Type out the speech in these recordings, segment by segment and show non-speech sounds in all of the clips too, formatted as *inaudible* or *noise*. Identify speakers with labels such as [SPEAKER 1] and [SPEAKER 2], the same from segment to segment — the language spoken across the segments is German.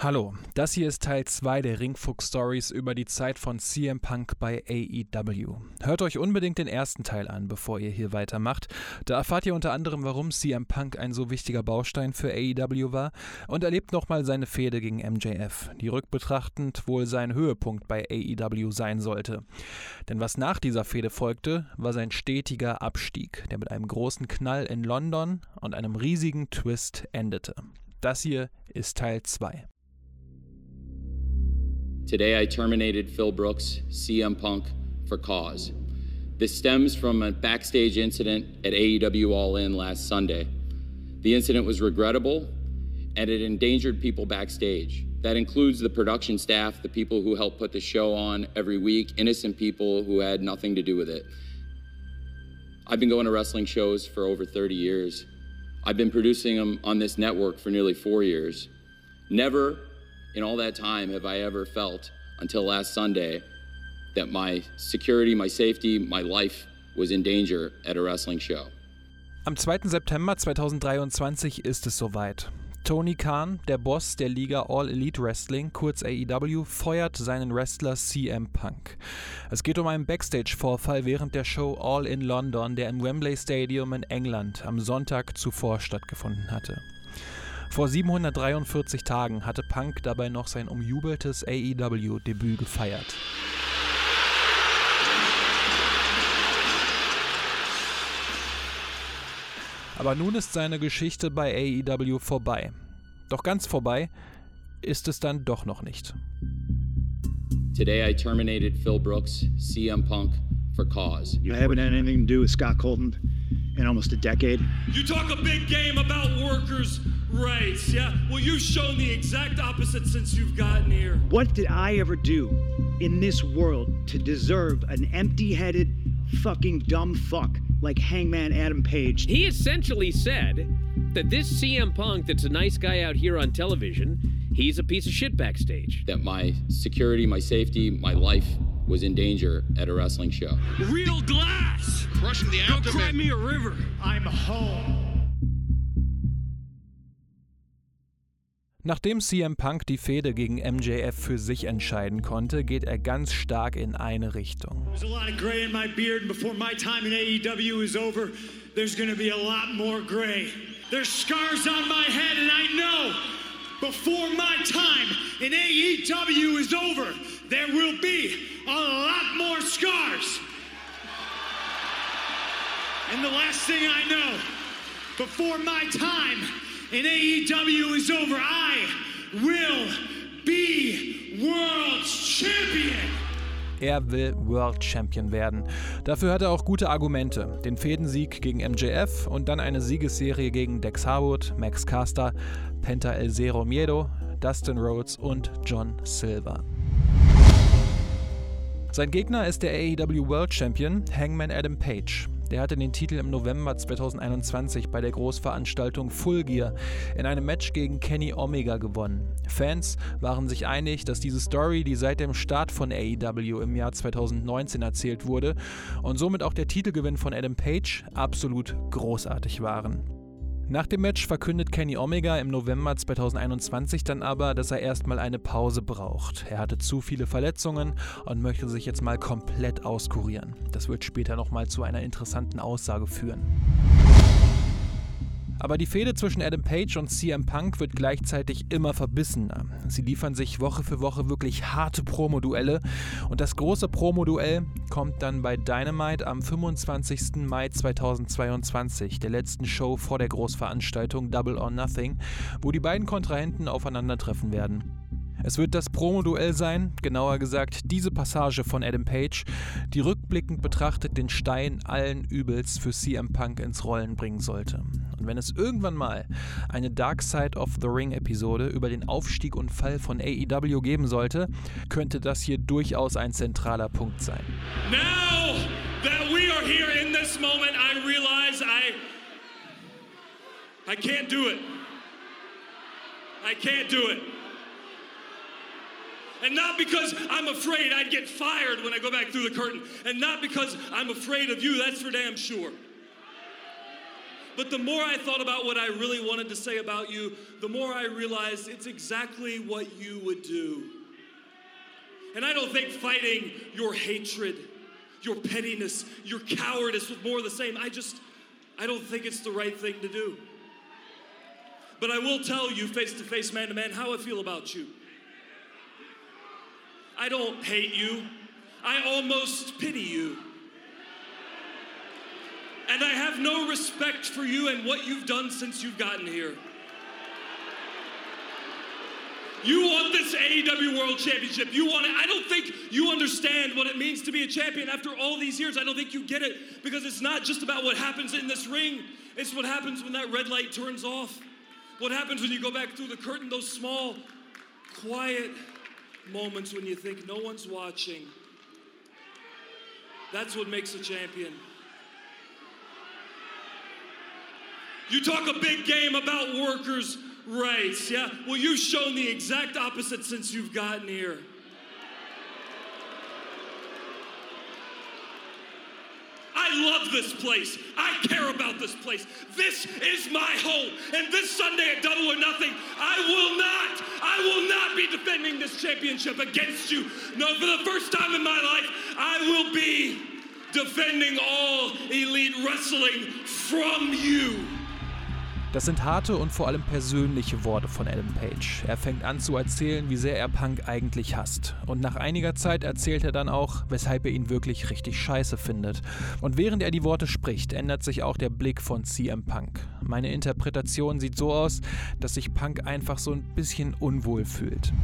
[SPEAKER 1] Hallo, das hier ist Teil 2 der Ringfuchs Stories über die Zeit von CM Punk bei AEW. Hört euch unbedingt den ersten Teil an, bevor ihr hier weitermacht. Da erfahrt ihr unter anderem, warum CM Punk ein so wichtiger Baustein für AEW war und erlebt nochmal seine Fehde gegen MJF, die rückbetrachtend wohl sein Höhepunkt bei AEW sein sollte. Denn was nach dieser Fehde folgte, war sein stetiger Abstieg, der mit einem großen Knall in London und einem riesigen Twist endete. Das hier ist Teil 2.
[SPEAKER 2] Today I terminated Phil Brooks, CM Punk, for cause. This stems from a backstage incident at AEW All In last Sunday. The incident was regrettable and it endangered people backstage. That includes the production staff, the people who help put the show on every week, innocent people who had nothing to do with it. I've been going to wrestling shows for over 30 years. I've been producing them on this network for nearly four years. Never in all that time have I ever felt until last Sunday that my security, my safety, my life was in danger at a wrestling show.
[SPEAKER 1] Am 2. September 2023 ist es soweit. Tony Khan, der Boss der Liga All Elite Wrestling, kurz AEW, feuert seinen Wrestler CM Punk. Es geht um einen Backstage-Vorfall während der Show All in London, der im Wembley Stadium in England am Sonntag zuvor stattgefunden hatte. Vor 743 Tagen hatte Punk dabei noch sein umjubeltes AEW-Debüt gefeiert. Aber nun ist seine Geschichte bei AEW vorbei. Doch ganz vorbei ist es dann doch noch nicht.
[SPEAKER 2] Today I terminated Phil Brooks, CM Punk, for cause.
[SPEAKER 3] You haven't had anything to do with Scott Colton in almost a decade.
[SPEAKER 4] You talk a big game about workers' rights, yeah? Well, you've shown the exact opposite since you've gotten here.
[SPEAKER 3] What did I ever do in this world to deserve an empty headed, fucking dumb fuck like Hangman Adam Page?
[SPEAKER 5] He essentially said that this CM Punk that's a nice guy out here on television, he's a piece of shit backstage.
[SPEAKER 2] That my security, my safety, my life was in danger at a wrestling show.
[SPEAKER 4] Real glass!
[SPEAKER 6] Crushing the
[SPEAKER 4] Don't cry me a river.
[SPEAKER 3] I'm home.
[SPEAKER 1] Nachdem CM Punk die Fehde gegen MJF für sich entscheiden konnte, geht er ganz stark in eine Richtung.
[SPEAKER 4] There's a lot of gray in my beard, and before my time in AEW is over, there's gonna be a lot more gray. There's scars on my head, and I know before my time in AEW is over, there will be a lot more scars. And the last thing I know, before my time in AEW is over, I will be world champion.
[SPEAKER 1] Er will World Champion werden. Dafür hat er auch gute Argumente. Den Fädensieg gegen MJF und dann eine Siegesserie gegen Dex Harwood, Max Caster, Penta El Zero Miedo, Dustin Rhodes und John Silver. Sein Gegner ist der AEW World Champion Hangman Adam Page. Der hatte den Titel im November 2021 bei der Großveranstaltung Full Gear in einem Match gegen Kenny Omega gewonnen. Fans waren sich einig, dass diese Story, die seit dem Start von AEW im Jahr 2019 erzählt wurde und somit auch der Titelgewinn von Adam Page absolut großartig waren. Nach dem Match verkündet Kenny Omega im November 2021 dann aber, dass er erstmal eine Pause braucht. Er hatte zu viele Verletzungen und möchte sich jetzt mal komplett auskurieren. Das wird später nochmal zu einer interessanten Aussage führen. Aber die Fehde zwischen Adam Page und CM Punk wird gleichzeitig immer verbissener. Sie liefern sich Woche für Woche wirklich harte Promoduelle und das große Promoduell kommt dann bei Dynamite am 25. Mai 2022, der letzten Show vor der Großveranstaltung Double or Nothing, wo die beiden Kontrahenten aufeinandertreffen werden. Es wird das Promoduell sein, genauer gesagt diese Passage von Adam Page, die rückblickend betrachtet den Stein allen Übels für CM Punk ins Rollen bringen sollte. Und wenn es irgendwann mal eine Dark Side of the Ring Episode über den Aufstieg und Fall von AEW geben sollte, könnte das hier durchaus ein zentraler Punkt sein.
[SPEAKER 4] Now that we are here in this moment, I realize I I can't do it. I can't do it. And not because I'm afraid I'd get fired when I go back through the curtain, and not because I'm afraid of you, that's for damn sure.
[SPEAKER 6] But the more I thought about what I really wanted to say about you, the more I realized it's exactly what you would do. And I don't think fighting your hatred, your pettiness, your cowardice was more of the same. I just, I don't think it's the right thing to do. But I will tell you, face to face, man to man, how I feel about you. I don't hate you, I almost pity you. And I have no respect for you and what you've done since you've gotten here. You want this AEW World Championship. You want it. I don't think you understand what it means to be a champion after all these years. I don't think you get it because it's not just about what happens in this ring, it's what happens when that red light turns off. What happens when you go back through the curtain, those small, quiet moments when you think no one's watching. That's what makes a champion. You talk a big game about workers' rights, yeah? Well, you've shown the exact opposite since you've gotten here. I love this place. I care about this place. This is my home. And this Sunday at Double or Nothing, I will not, I will not be defending this championship against you. No, for the first time in my life, I will be defending all elite wrestling from you.
[SPEAKER 1] Das sind harte und vor allem persönliche Worte von Adam Page. Er fängt an zu erzählen, wie sehr er Punk eigentlich hasst. Und nach einiger Zeit erzählt er dann auch, weshalb er ihn wirklich richtig scheiße findet. Und während er die Worte spricht, ändert sich auch der Blick von CM Punk. Meine Interpretation sieht so aus, dass sich Punk einfach so ein bisschen unwohl fühlt.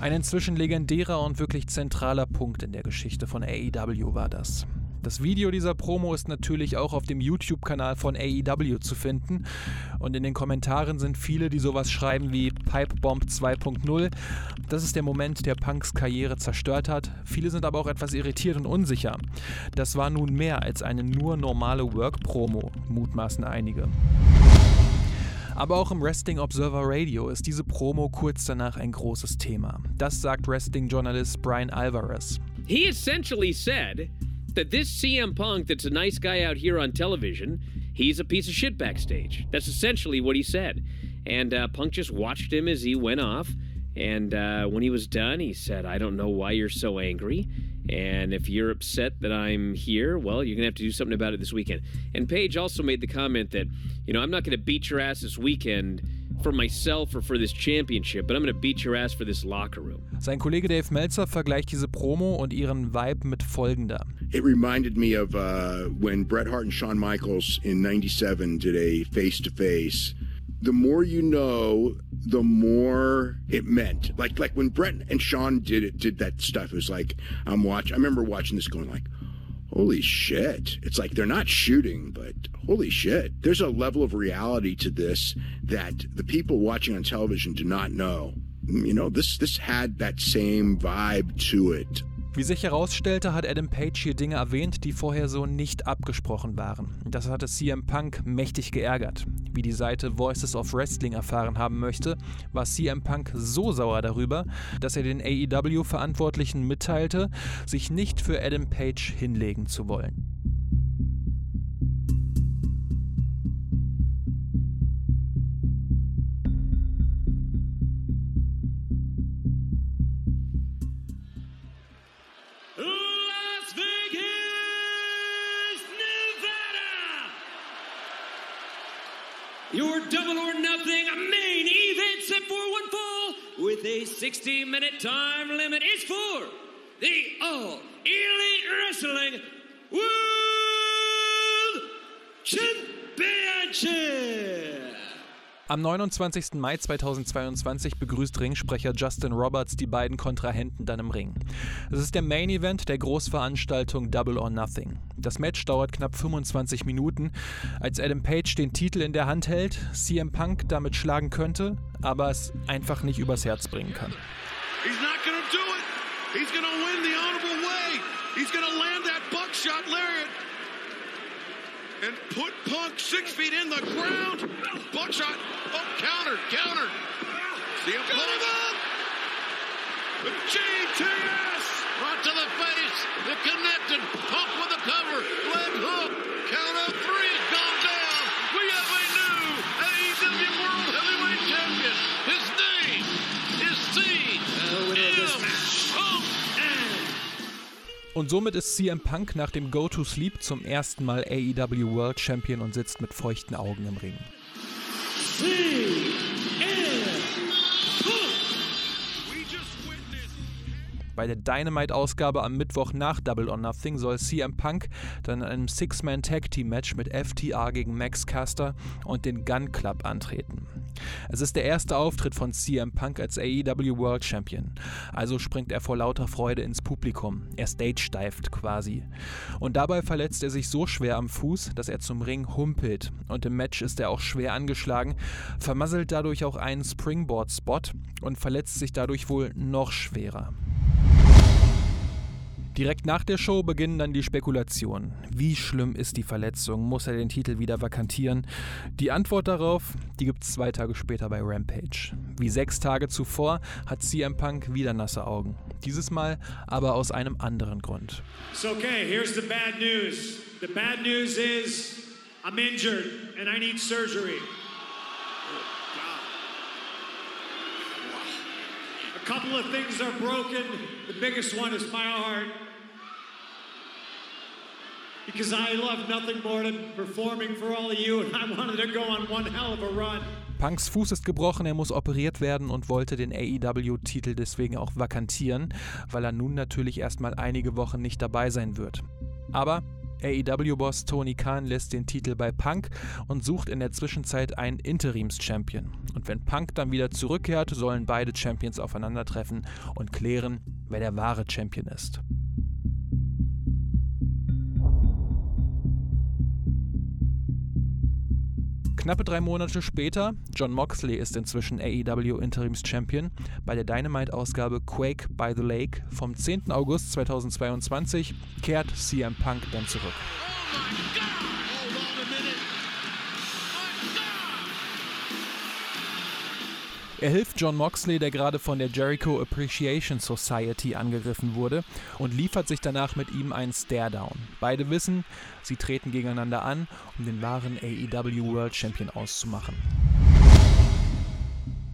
[SPEAKER 1] Ein inzwischen legendärer und wirklich zentraler Punkt in der Geschichte von AEW war das. Das Video dieser Promo ist natürlich auch auf dem YouTube-Kanal von AEW zu finden. Und in den Kommentaren sind viele, die sowas schreiben wie Pipebomb 2.0. Das ist der Moment, der Punks Karriere zerstört hat. Viele sind aber auch etwas irritiert und unsicher. Das war nun mehr als eine nur normale Work-Promo, mutmaßen einige. Aber auch im Wrestling Observer Radio ist diese Promo kurz danach ein großes Thema. Das sagt Wrestling-Journalist Brian Alvarez.
[SPEAKER 5] He essentially said that this CM Punk that's a nice guy out here on television, he's a piece of shit backstage. That's essentially what he said. And uh, Punk just watched him as he went off. And uh, when he was done, he said, I don't know why you're so angry. And if you're upset that I'm here, well, you're going to have to do something about it this weekend. And Paige also made the comment that, you know, I'm not going to beat your ass this weekend for myself or for this championship, but I'm going to beat your ass for this locker room.
[SPEAKER 1] Sein Kollege Dave Meltzer vergleicht diese Promo und ihren Vibe mit folgender.
[SPEAKER 7] It reminded me of uh, when Bret Hart and Shawn Michaels in 97 did a face to face. The more you know, the more it meant. Like like when Bret and Sean did it, did that stuff. It was like I'm watching. I remember watching this, going like, "Holy shit!" It's like they're not shooting, but holy shit! There's a level of reality to this that the people watching on television do not know. You know, this this had that same vibe to it.
[SPEAKER 1] Wie sich herausstellte, hat Adam Page hier Dinge erwähnt, die vorher so nicht abgesprochen waren. Das hatte CM Punk mächtig geärgert. Wie die Seite Voices of Wrestling erfahren haben möchte, war CM Punk so sauer darüber, dass er den AEW-Verantwortlichen mitteilte, sich nicht für Adam Page hinlegen zu wollen.
[SPEAKER 4] Your double or nothing main event set for one fall with a 60 minute time limit is for the All Elite Wrestling World Championship.
[SPEAKER 1] Am 29. Mai 2022 begrüßt Ringsprecher Justin Roberts die beiden Kontrahenten dann im Ring. Es ist der Main Event der Großveranstaltung Double or Nothing. Das Match dauert knapp 25 Minuten. Als Adam Page den Titel in der Hand hält, CM Punk damit schlagen könnte, aber es einfach nicht übers Herz bringen kann.
[SPEAKER 8] He's not to do it. He's to win the honorable way. He's to land that buckshot lariat and put Punk six feet in the ground. Buckshot. Oh, counter, counter. See him pull him up. The GTS. Right to the face. The connected. Punk with the cover. Leg hook. Count of three.
[SPEAKER 1] Und somit ist CM Punk nach dem Go to Sleep zum ersten Mal AEW World Champion und sitzt mit feuchten Augen im Ring. Bei der Dynamite-Ausgabe am Mittwoch nach Double or Nothing soll CM Punk dann in einem Six-Man-Tag-Team-Match mit FTR gegen Max Caster und den Gun Club antreten. Es ist der erste Auftritt von CM Punk als AEW World Champion, also springt er vor lauter Freude ins Publikum. Er stage-dived quasi. Und dabei verletzt er sich so schwer am Fuß, dass er zum Ring humpelt. Und im Match ist er auch schwer angeschlagen, vermasselt dadurch auch einen Springboard-Spot und verletzt sich dadurch wohl noch schwerer. Direkt nach der Show beginnen dann die Spekulationen. Wie schlimm ist die Verletzung? Muss er den Titel wieder vakantieren? Die Antwort darauf, die gibt es zwei Tage später bei Rampage. Wie sechs Tage zuvor hat CM Punk wieder nasse Augen. Dieses Mal aber aus einem anderen Grund.
[SPEAKER 4] So okay, here's the bad news. The bad news is I'm injured and I need surgery. A couple of things are broken. The biggest one is my heart. Because I love nothing more than performing for all of you, and I wanted to go on one hell of a run.
[SPEAKER 1] Punks Fuß ist gebrochen, er muss operiert werden und wollte den AEW-Titel deswegen auch vakantieren, weil er nun natürlich erstmal einige Wochen nicht dabei sein wird. Aber AEW-Boss Tony Khan lässt den Titel bei Punk und sucht in der Zwischenzeit einen Interims-Champion. Und wenn Punk dann wieder zurückkehrt, sollen beide Champions aufeinandertreffen und klären, wer der wahre Champion ist. Knappe drei Monate später, John Moxley ist inzwischen AEW Interims Champion. Bei der Dynamite-Ausgabe Quake by the Lake vom 10. August 2022 kehrt CM Punk dann zurück. Er hilft John Moxley, der gerade von der Jericho Appreciation Society angegriffen wurde, und liefert sich danach mit ihm einen Stare-Down. Beide wissen, sie treten gegeneinander an, um den wahren AEW World Champion auszumachen.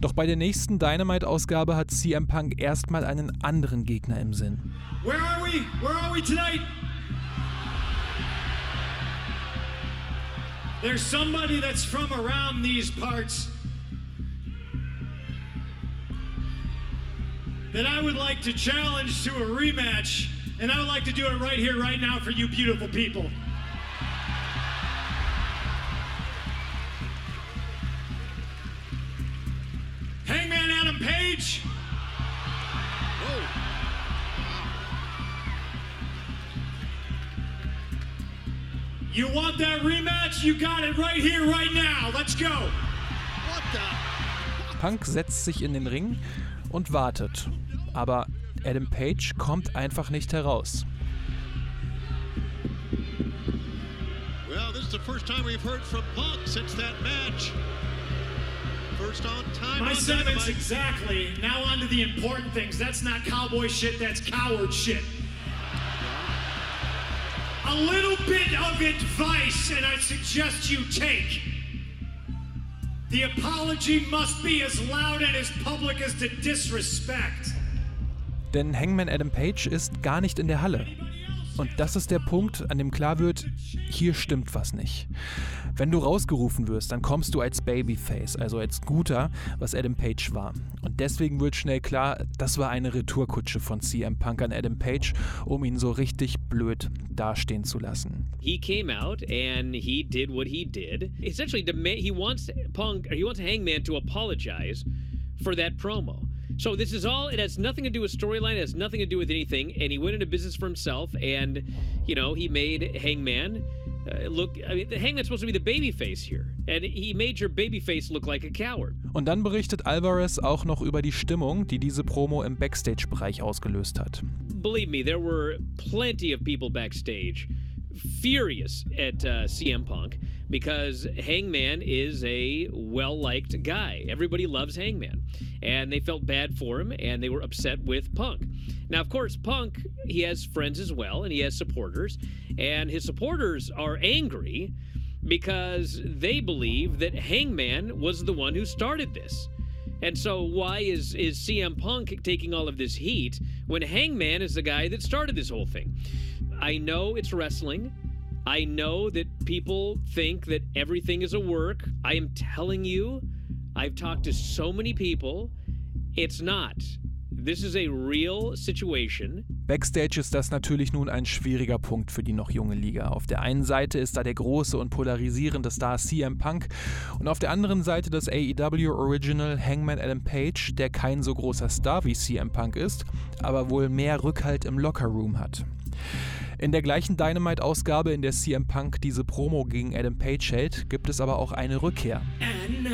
[SPEAKER 1] Doch bei der nächsten Dynamite-Ausgabe hat CM Punk erstmal einen anderen Gegner im Sinn.
[SPEAKER 4] Where are we? Where are we tonight? There's somebody that's from around these parts that I would like to challenge to a rematch, and I would like to do it right here, right now for you beautiful people. Hangman Adam Page. You want that rematch? You got it right here, right now. Let's go.
[SPEAKER 8] What the?
[SPEAKER 1] Punk setzt sich in den Ring und wartet. Aber Adam Page kommt einfach nicht heraus.
[SPEAKER 8] Well, this is the first time we've heard from Punk since that match. First on time.
[SPEAKER 4] My
[SPEAKER 8] on
[SPEAKER 4] sentiments exactly. Now on to the important things. That's not cowboy shit, that's coward shit. A little bit of advice, and I suggest you take. The apology must be as loud and as public as the disrespect.
[SPEAKER 1] Denn Hangman Adam Page ist gar nicht in der Halle. Und das ist der Punkt, an dem klar wird, hier stimmt was nicht. Wenn du rausgerufen wirst, dann kommst du als Babyface, also als Guter, was Adam Page war. Und deswegen wird schnell klar, das war eine Retourkutsche von CM Punk an Adam Page, um ihn so richtig blöd dastehen zu lassen.
[SPEAKER 5] He came out and he did what he did. Essentially, he wants Punk, he wants Hangman to apologize for that promo. So this is all. It has nothing to do with storyline. It has nothing to do with anything. And he went into business for himself, and you know he made Hangman uh, look. I mean, the Hangman's supposed to be the baby face here, and he made your baby face look like a coward.
[SPEAKER 1] Und dann berichtet Alvarez auch noch über die Stimmung, die diese Promo im Backstage-Bereich ausgelöst hat.
[SPEAKER 5] believe me, there were plenty of people backstage furious at uh, CM Punk because Hangman is a well liked guy. Everybody loves Hangman. And they felt bad for him and they were upset with Punk. Now, of course, Punk, he has friends as well and he has supporters. And his supporters are angry because they believe that Hangman was the one who started this. And so why is is CM Punk taking all of this heat when Hangman is the guy that started this whole thing? I know it's wrestling. I know that people think that everything is a work. I am telling you, I've talked to so many people, it's not. This is a real situation.
[SPEAKER 1] Backstage ist das natürlich nun ein schwieriger Punkt für die noch junge Liga. Auf der einen Seite ist da der große und polarisierende Star CM Punk und auf der anderen Seite das AEW Original Hangman Adam Page, der kein so großer Star wie CM Punk ist, aber wohl mehr Rückhalt im Lockerroom hat. In der gleichen Dynamite-Ausgabe, in der CM Punk diese Promo gegen Adam Page hält, gibt es aber auch eine Rückkehr.
[SPEAKER 4] And now,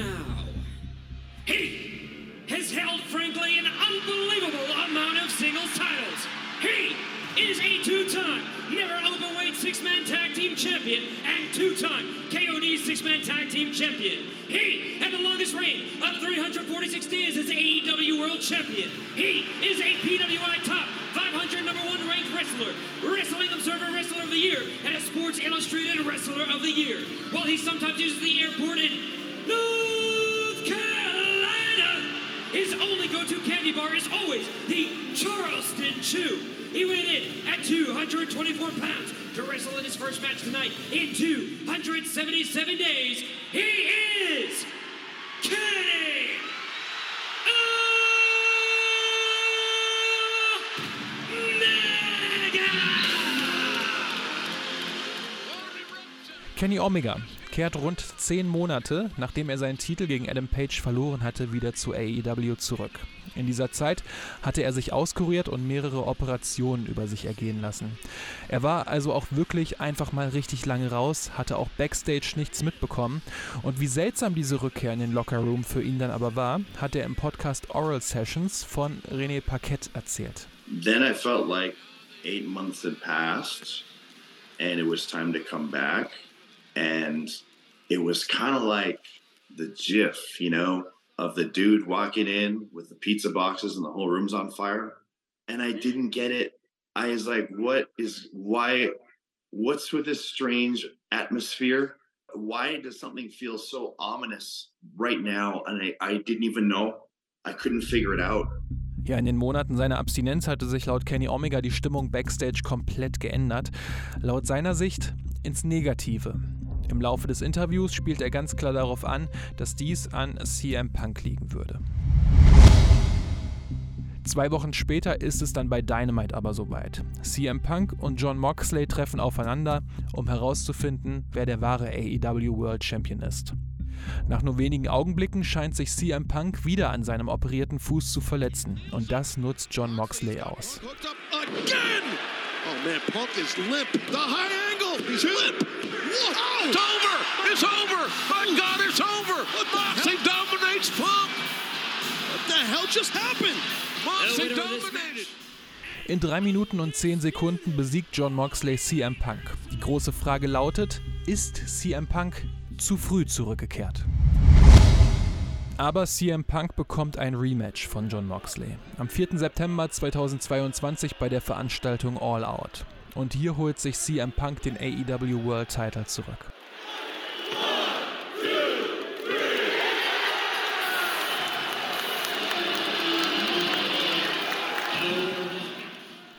[SPEAKER 4] he has held, frankly, an unbelievable amount of singles titles. He is a two-time never openweight six-man tag team champion and two-time KOD six-man tag team champion. He had the longest reign of 346 days as AEW World Champion. He is a PWI top 500 number one ranked wrestler, Wrestling Observer Wrestler of the Year, and a Sports Illustrated Wrestler of the Year. While he sometimes uses the airport in North only go-to candy bar is always the Charleston Chew. He went in at 224 pounds to wrestle in his first match tonight in 277 days. He is Kenny
[SPEAKER 1] Kenny Omega kehrt rund zehn Monate, nachdem er seinen Titel gegen Adam Page verloren hatte, wieder zu AEW zurück. In dieser Zeit hatte er sich auskuriert und mehrere Operationen über sich ergehen lassen. Er war also auch wirklich einfach mal richtig lange raus, hatte auch backstage nichts mitbekommen und wie seltsam diese Rückkehr in den Locker Room für ihn dann aber war, hat er im Podcast Oral Sessions von René Paquette erzählt.
[SPEAKER 9] Then I felt like eight months had passed and it was time to come back. And it was kind of like the gif, you know, of the dude walking in with the pizza boxes and the whole room's on fire. And I didn't get it. I was like, what is, why, what's with this strange atmosphere? Why does something feel so ominous right now? And I, I didn't even know. I couldn't figure it out.
[SPEAKER 1] Ja, in den Monaten seiner Abstinenz hatte sich laut Kenny Omega die Stimmung backstage komplett geändert. Laut seiner Sicht ins Negative. Im Laufe des Interviews spielt er ganz klar darauf an, dass dies an CM Punk liegen würde. Zwei Wochen später ist es dann bei Dynamite aber soweit. CM Punk und John Moxley treffen aufeinander, um herauszufinden, wer der wahre AEW World Champion ist. Nach nur wenigen Augenblicken scheint sich CM Punk wieder an seinem operierten Fuß zu verletzen und das nutzt John Moxley aus.
[SPEAKER 8] Oh man, Punk is limp. The high angle. He's limp. It's over. It's over. My God, it's over. Moxley dominates Punk. What the hell just happened? Moxley dominated.
[SPEAKER 1] In 3 Minuten und 10 Sekunden besiegt John Moxley CM Punk. Die große Frage lautet, ist CM Punk zu früh zurückgekehrt? Aber CM Punk bekommt ein Rematch von John Moxley. Am 4. September 2022 bei der Veranstaltung All Out. Und hier holt sich CM Punk den AEW World Title zurück.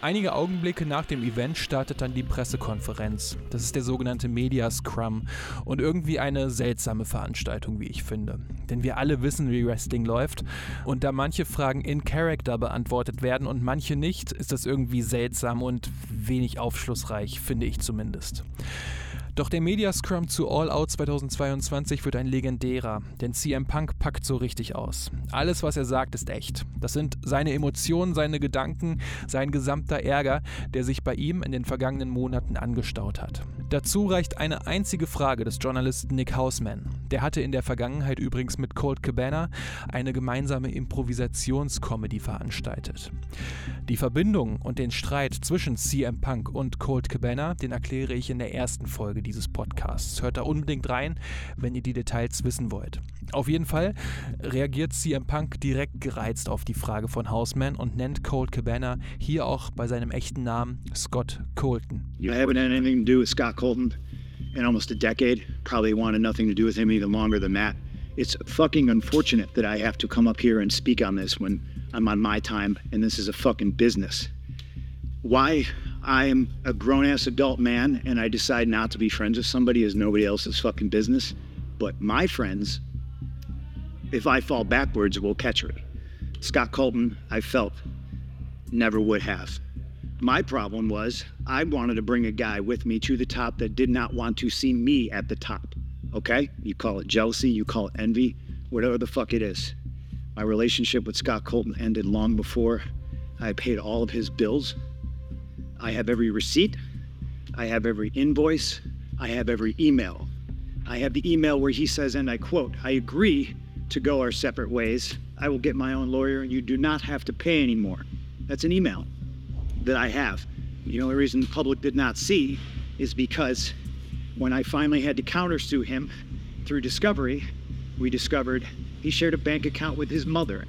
[SPEAKER 1] Einige Augenblicke nach dem Event startet dann die Pressekonferenz. Das ist der sogenannte Media Scrum und irgendwie eine seltsame Veranstaltung, wie ich finde. Denn wir alle wissen, wie Wrestling läuft und da manche Fragen in Character beantwortet werden und manche nicht, ist das irgendwie seltsam und wenig aufschlussreich, finde ich zumindest. Doch der Media Scrum zu All Out 2022 wird ein legendärer, denn CM Punk packt so richtig aus. Alles, was er sagt, ist echt. Das sind seine Emotionen, seine Gedanken, sein gesamter Ärger, der sich bei ihm in den vergangenen Monaten angestaut hat. Dazu reicht eine einzige Frage des Journalisten Nick Hausman. Der hatte in der Vergangenheit übrigens mit Colt Cabana eine gemeinsame Improvisationscomedy veranstaltet. Die Verbindung und den Streit zwischen CM Punk und Colt Cabana, den erkläre ich in der ersten Folge dieses Podcasts. Hört da unbedingt rein, wenn ihr die Details wissen wollt. Auf jeden Fall reagiert CM Punk direkt gereizt auf die Frage von Hausman und nennt Colt Cabana hier auch bei seinem echten Namen Scott Colton.
[SPEAKER 3] You haven't anything to do with Scott Colton in almost a decade. Probably wanted nothing to do with him even longer than that.
[SPEAKER 4] It's fucking unfortunate that I have to come up here and speak on this when I'm on my time and this is a fucking business. Why I am a grown ass adult man and I decide not to be friends with somebody is nobody else's fucking business. But my friends, if I fall backwards, will catch me. Scott Colton, I felt, never would have. My problem was I wanted to bring a guy with me to the top that did not want to see me at the top. Okay? You call it jealousy, you call it envy, whatever the fuck it is. My relationship with Scott Colton ended long before I paid all of his bills. I have every receipt, I have every invoice, I have every email. I have the email where he says, and I quote, I agree to go our separate ways. I will get my own lawyer and you do not have to pay anymore. That's an email that I have. The only reason the public did not see is because when I finally had to countersue him through discovery, we discovered he shared a bank account with his mother.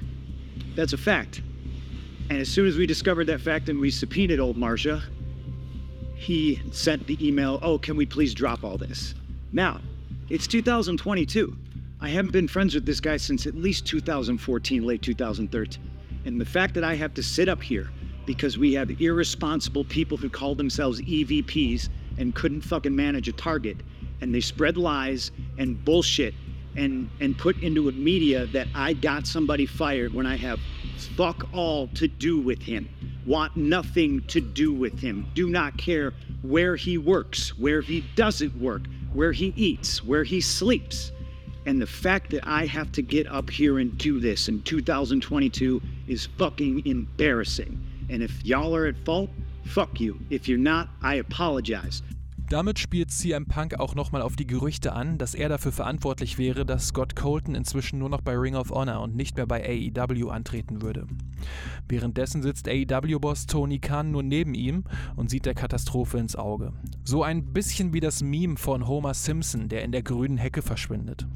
[SPEAKER 4] That's a fact. And as soon as we discovered that fact and we subpoenaed old Marcia, he sent the email, Oh, can we please drop all this? Now, it's 2022. I haven't been friends with this guy since at least 2014, late 2013. And the fact that I have to sit up here because we have irresponsible people who call themselves EVPs and couldn't fucking manage a target and they spread lies and bullshit and and put into a media that I got somebody fired when I have fuck all to do with him. Want nothing to do with him. Do not care where he works, where he doesn't work, where he eats, where he sleeps. And the fact that I have to get up here and do this in 2022 is fucking embarrassing. And if y'all are at fault, fuck you. If you're not, I apologize.
[SPEAKER 1] Damit spielt CM Punk auch nochmal auf die Gerüchte an, dass er dafür verantwortlich wäre, dass Scott Colton inzwischen nur noch bei Ring of Honor und nicht mehr bei AEW antreten würde. Währenddessen sitzt AEW-Boss Tony Khan nur neben ihm und sieht der Katastrophe ins Auge. So ein bisschen wie das Meme von Homer Simpson, der in der grünen Hecke verschwindet.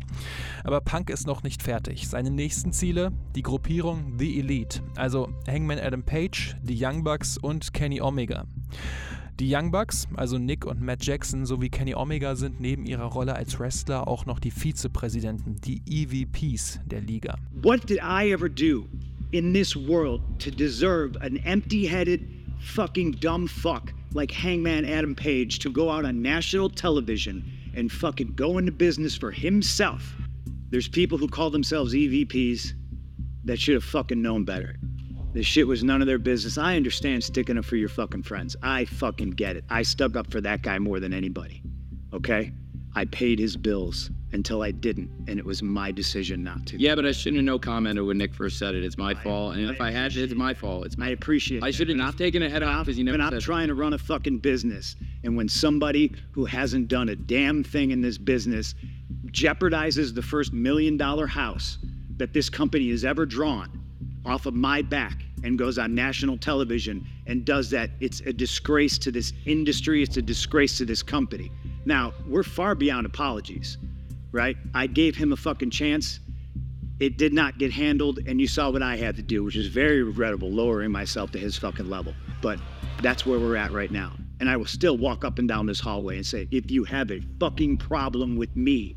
[SPEAKER 1] Aber Punk ist noch nicht fertig. Seine nächsten Ziele? Die Gruppierung The Elite, also Hangman Adam Page, die Young Bucks und Kenny Omega. Die Young Bucks, also Nick und Matt Jackson sowie Kenny Omega, sind neben ihrer Rolle als Wrestler auch noch die Vizepräsidenten, die EVPs der Liga.
[SPEAKER 4] What did I ever do in this world to deserve an empty headed, fucking dumb fuck like Hangman Adam Page to go out on national television and fucking go into business for himself? There's people who call themselves EVPs that should have fucking known better. This shit was none of their business. I understand sticking up for your fucking friends. I fucking get it. I stuck up for that guy more than anybody. Okay? I paid his bills until I didn't, and it was my decision not to.
[SPEAKER 2] Yeah, but I shouldn't have no commented when Nick first said it. It's my fault, and if I had it's my fault. It's
[SPEAKER 4] I appreciate
[SPEAKER 2] I should have not taken it head off because you never
[SPEAKER 4] But I'm trying to run a fucking business. And when somebody who hasn't done a damn thing in this business jeopardizes the first million dollar house that this company has ever drawn off of my back and goes on national television and does that, it's a disgrace to this industry, it's a disgrace to this company. Now, we're far beyond apologies, right? I gave him a fucking chance. It did not get handled, and you saw what I had to do, which is very regrettable, lowering myself to his fucking level. But that's where we're at right now. And I will still walk up and down this hallway and say, if you have a fucking problem with me,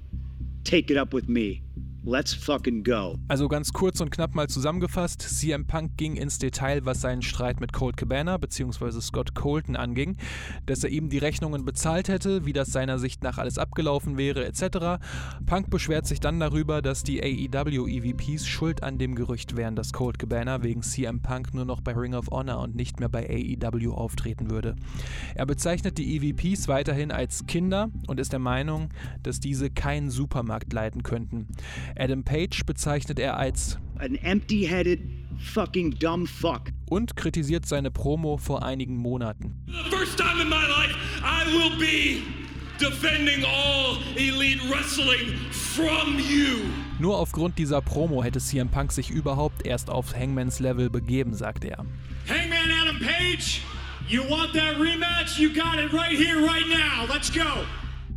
[SPEAKER 4] take it up with me. Let's fucking go.
[SPEAKER 1] Also ganz kurz und knapp mal zusammengefasst, CM Punk ging ins Detail, was seinen Streit mit Colt Cabana bzw. Scott Colton anging, dass er ihm die Rechnungen bezahlt hätte, wie das seiner Sicht nach alles abgelaufen wäre, etc. Punk beschwert sich dann darüber, dass die AEW EVPs schuld an dem Gerücht wären, dass Colt Cabana wegen CM Punk nur noch bei Ring of Honor und nicht mehr bei AEW auftreten würde. Er bezeichnet die EVPs weiterhin als Kinder und ist der Meinung, dass diese keinen Supermarkt leiten könnten. Adam Page bezeichnet er als
[SPEAKER 4] An empty headed, fucking dumb fuck.
[SPEAKER 1] und kritisiert seine Promo vor einigen Monaten.
[SPEAKER 6] The first time in my life, I will be defending all elite wrestling from you.
[SPEAKER 1] Nur aufgrund dieser Promo hätte CM Punk sich überhaupt erst auf Hangmans Level begeben, sagt er.
[SPEAKER 10] Hangman Adam Page, you want that rematch? You got it right here, right now. Let's go.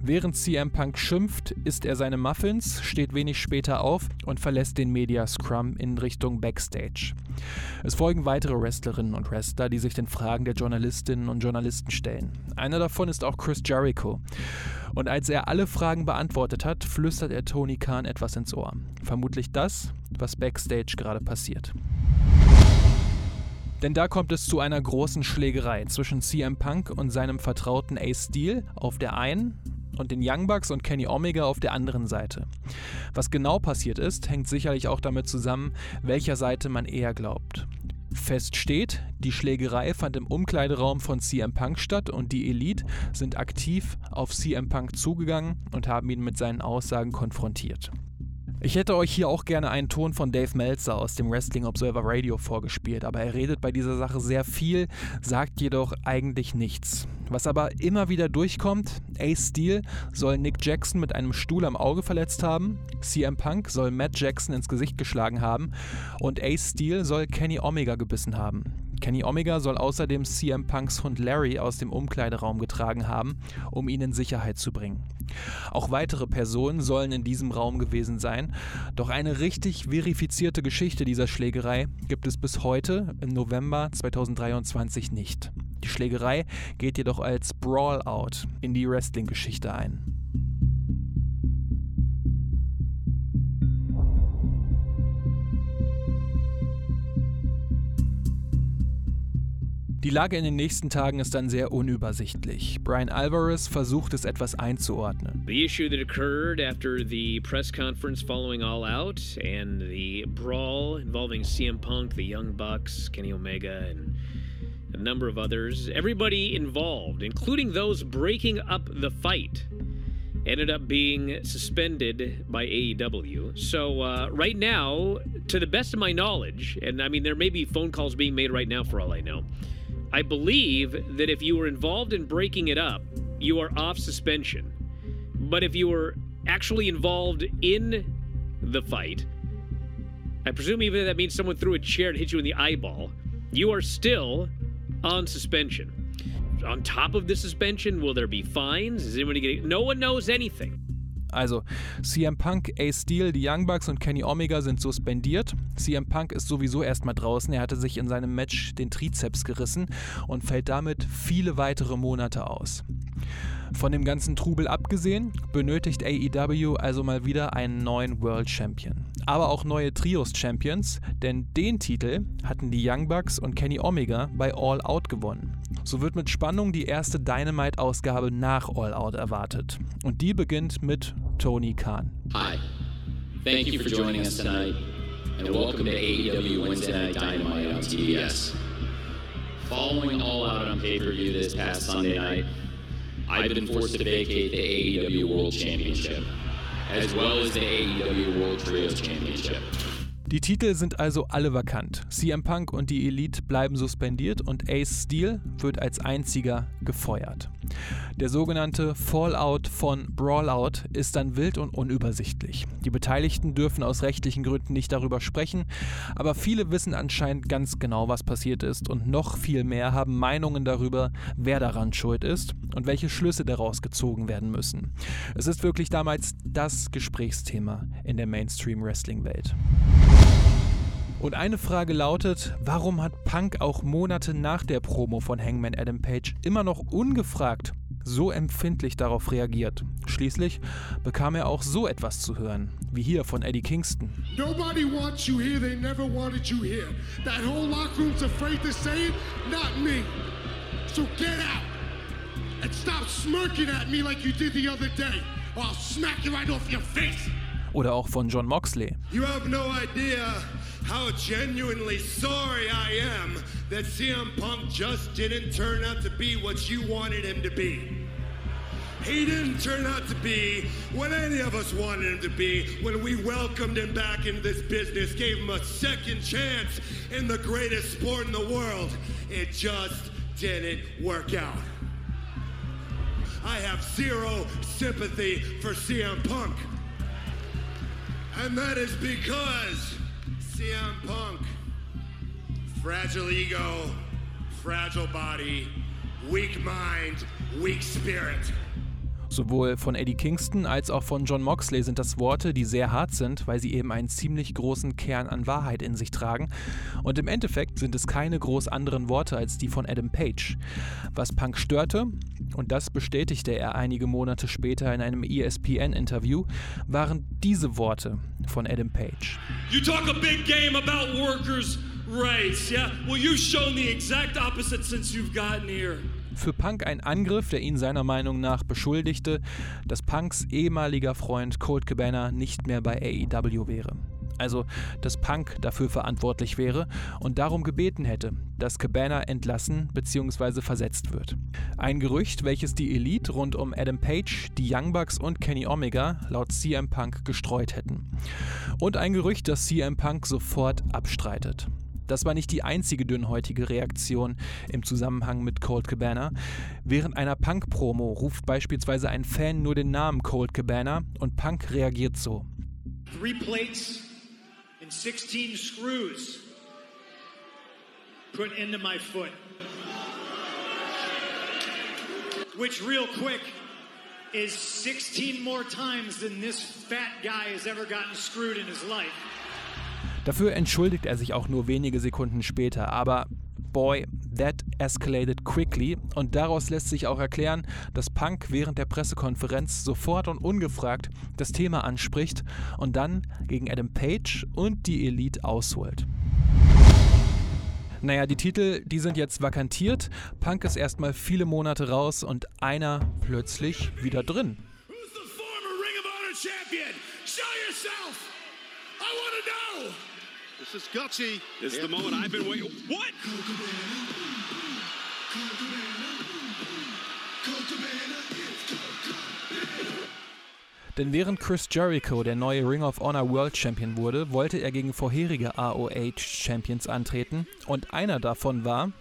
[SPEAKER 1] Während CM Punk schimpft, isst er seine Muffins, steht wenig später auf und verlässt den Media Scrum in Richtung Backstage. Es folgen weitere Wrestlerinnen und Wrestler, die sich den Fragen der Journalistinnen und Journalisten stellen. Einer davon ist auch Chris Jericho. Und als er alle Fragen beantwortet hat, flüstert er Tony Khan etwas ins Ohr. Vermutlich das, was Backstage gerade passiert. Denn da kommt es zu einer großen Schlägerei zwischen CM Punk und seinem Vertrauten Ace Steel auf der einen und den Young Bucks und Kenny Omega auf der anderen Seite. Was genau passiert ist, hängt sicherlich auch damit zusammen, welcher Seite man eher glaubt. Fest steht, die Schlägerei fand im Umkleideraum von CM Punk statt und die Elite sind aktiv auf CM Punk zugegangen und haben ihn mit seinen Aussagen konfrontiert. Ich hätte euch hier auch gerne einen Ton von Dave Meltzer aus dem Wrestling Observer Radio vorgespielt, aber er redet bei dieser Sache sehr viel, sagt jedoch eigentlich nichts. Was aber immer wieder durchkommt, Ace Steel soll Nick Jackson mit einem Stuhl am Auge verletzt haben, CM Punk soll Matt Jackson ins Gesicht geschlagen haben und Ace Steel soll Kenny Omega gebissen haben. Kenny Omega soll außerdem CM Punks Hund Larry aus dem Umkleideraum getragen haben, um ihn in Sicherheit zu bringen. Auch weitere Personen sollen in diesem Raum gewesen sein, doch eine richtig verifizierte Geschichte dieser Schlägerei gibt es bis heute im November 2023 nicht. Die Schlägerei geht jedoch als Brawl-Out in die Wrestling-Geschichte ein. Die Lage in den nächsten Tagen ist dann sehr unübersichtlich. Brian Alvarez versucht es etwas einzuordnen.
[SPEAKER 5] The issue that occurred after the press conference following All Out and the brawl involving CM Punk, the Young Bucks, Kenny Omega and a number of others, everybody involved, including those breaking up the fight, ended up being suspended by AEW. So, uh, right now, to the best of my knowledge, and I mean, there may be phone calls being made right now for all I know, I believe that if you were involved in breaking it up, you are off suspension. But if you were actually involved in the fight, I presume even if that means someone threw a chair and hit you in the eyeball, you are still on suspension. On top of the suspension, will there be fines? Is anybody getting. No one knows anything.
[SPEAKER 1] Also, CM Punk, Ace Steel, die Young Bucks und Kenny Omega sind suspendiert. CM Punk ist sowieso erstmal draußen. Er hatte sich in seinem Match den Trizeps gerissen und fällt damit viele weitere Monate aus. Von dem ganzen Trubel abgesehen, benötigt AEW also mal wieder einen neuen World Champion. Aber auch neue Trios-Champions, denn den Titel hatten die Young Bucks und Kenny Omega bei All Out gewonnen. So wird mit Spannung die erste Dynamite-Ausgabe nach All Out erwartet. Und die beginnt mit Tony Khan.
[SPEAKER 2] Hi. Thank you for joining us tonight, and welcome to AEW Wednesday Night Dynamite on TBS. Following All Out on pay per view this past Sunday night, I've been forced to vacate the AEW World Championship, as well as the AEW World Trios Championship.
[SPEAKER 1] Die Titel sind also alle vakant. CM Punk und die Elite bleiben suspendiert und Ace Steel wird als einziger gefeuert. Der sogenannte Fallout von Brawlout ist dann wild und unübersichtlich. Die Beteiligten dürfen aus rechtlichen Gründen nicht darüber sprechen, aber viele wissen anscheinend ganz genau, was passiert ist und noch viel mehr haben Meinungen darüber, wer daran schuld ist und welche Schlüsse daraus gezogen werden müssen. Es ist wirklich damals das Gesprächsthema in der Mainstream-Wrestling-Welt. Und eine Frage lautet, warum hat Punk auch Monate nach der Promo von Hangman Adam Page immer noch ungefragt so empfindlich darauf reagiert? Schließlich bekam er auch so etwas zu hören, wie hier von Eddie Kingston.
[SPEAKER 11] Nobody wants you here, they never wanted you here. That whole locker room's afraid to say it, not me. So get out and stop smirking at me like you did the other day, or I'll smack you right off your face.
[SPEAKER 1] Oder auch von John Moxley.
[SPEAKER 11] You have no idea how genuinely sorry I am that CM Punk just didn't turn out to be what you wanted him to be. He didn't turn out to be what any of us wanted him to be when we welcomed him back into this business, gave him a second chance in the greatest sport in the world. It just didn't work out. I have zero sympathy for CM Punk. And that is because CM Punk, fragile ego, fragile body, weak mind, weak spirit.
[SPEAKER 1] Sowohl von Eddie Kingston als auch von John Moxley sind das Worte, die sehr hart sind, weil sie eben einen ziemlich großen Kern an Wahrheit in sich tragen. Und im Endeffekt sind es keine groß anderen Worte als die von Adam Page. Was Punk störte, und das bestätigte er einige Monate später in einem ESPN-Interview, waren diese Worte von Adam Page.
[SPEAKER 6] You talk a big game about workers' rights, yeah? Well, you've shown the exact opposite since you've gotten here.
[SPEAKER 1] Für Punk ein Angriff, der ihn seiner Meinung nach beschuldigte, dass Punks ehemaliger Freund Colt Cabana nicht mehr bei AEW wäre. Also, dass Punk dafür verantwortlich wäre und darum gebeten hätte, dass Cabana entlassen bzw. versetzt wird. Ein Gerücht, welches die Elite rund um Adam Page, die Young Bucks und Kenny Omega laut CM Punk gestreut hätten. Und ein Gerücht, das CM Punk sofort abstreitet. Das war nicht die einzige dünnhäutige Reaktion im Zusammenhang mit Cold Cabana. Während einer Punk-Promo ruft beispielsweise ein Fan nur den Namen Cold Cabana und Punk reagiert so.
[SPEAKER 4] Three plates and 16 screws put into my foot. Which, real quick, is 16 more times than this fat guy has ever gotten screwed in his life.
[SPEAKER 1] Dafür entschuldigt er sich auch nur wenige Sekunden später, aber boy, that escalated quickly und daraus lässt sich auch erklären, dass Punk während der Pressekonferenz sofort und ungefragt das Thema anspricht und dann gegen Adam Page und die Elite ausholt. Naja, die Titel, die sind jetzt vakantiert. Punk ist erstmal viele Monate raus und einer plötzlich wieder drin.
[SPEAKER 8] Who's the former Ring of Honor champion? Show yourself! I want to know! This is gutsy. This is the moment I've been waiting. What?
[SPEAKER 1] Denn während Chris Jericho der neue Ring of Honor World Champion wurde, wollte er gegen vorherige AOH Champions antreten und einer davon war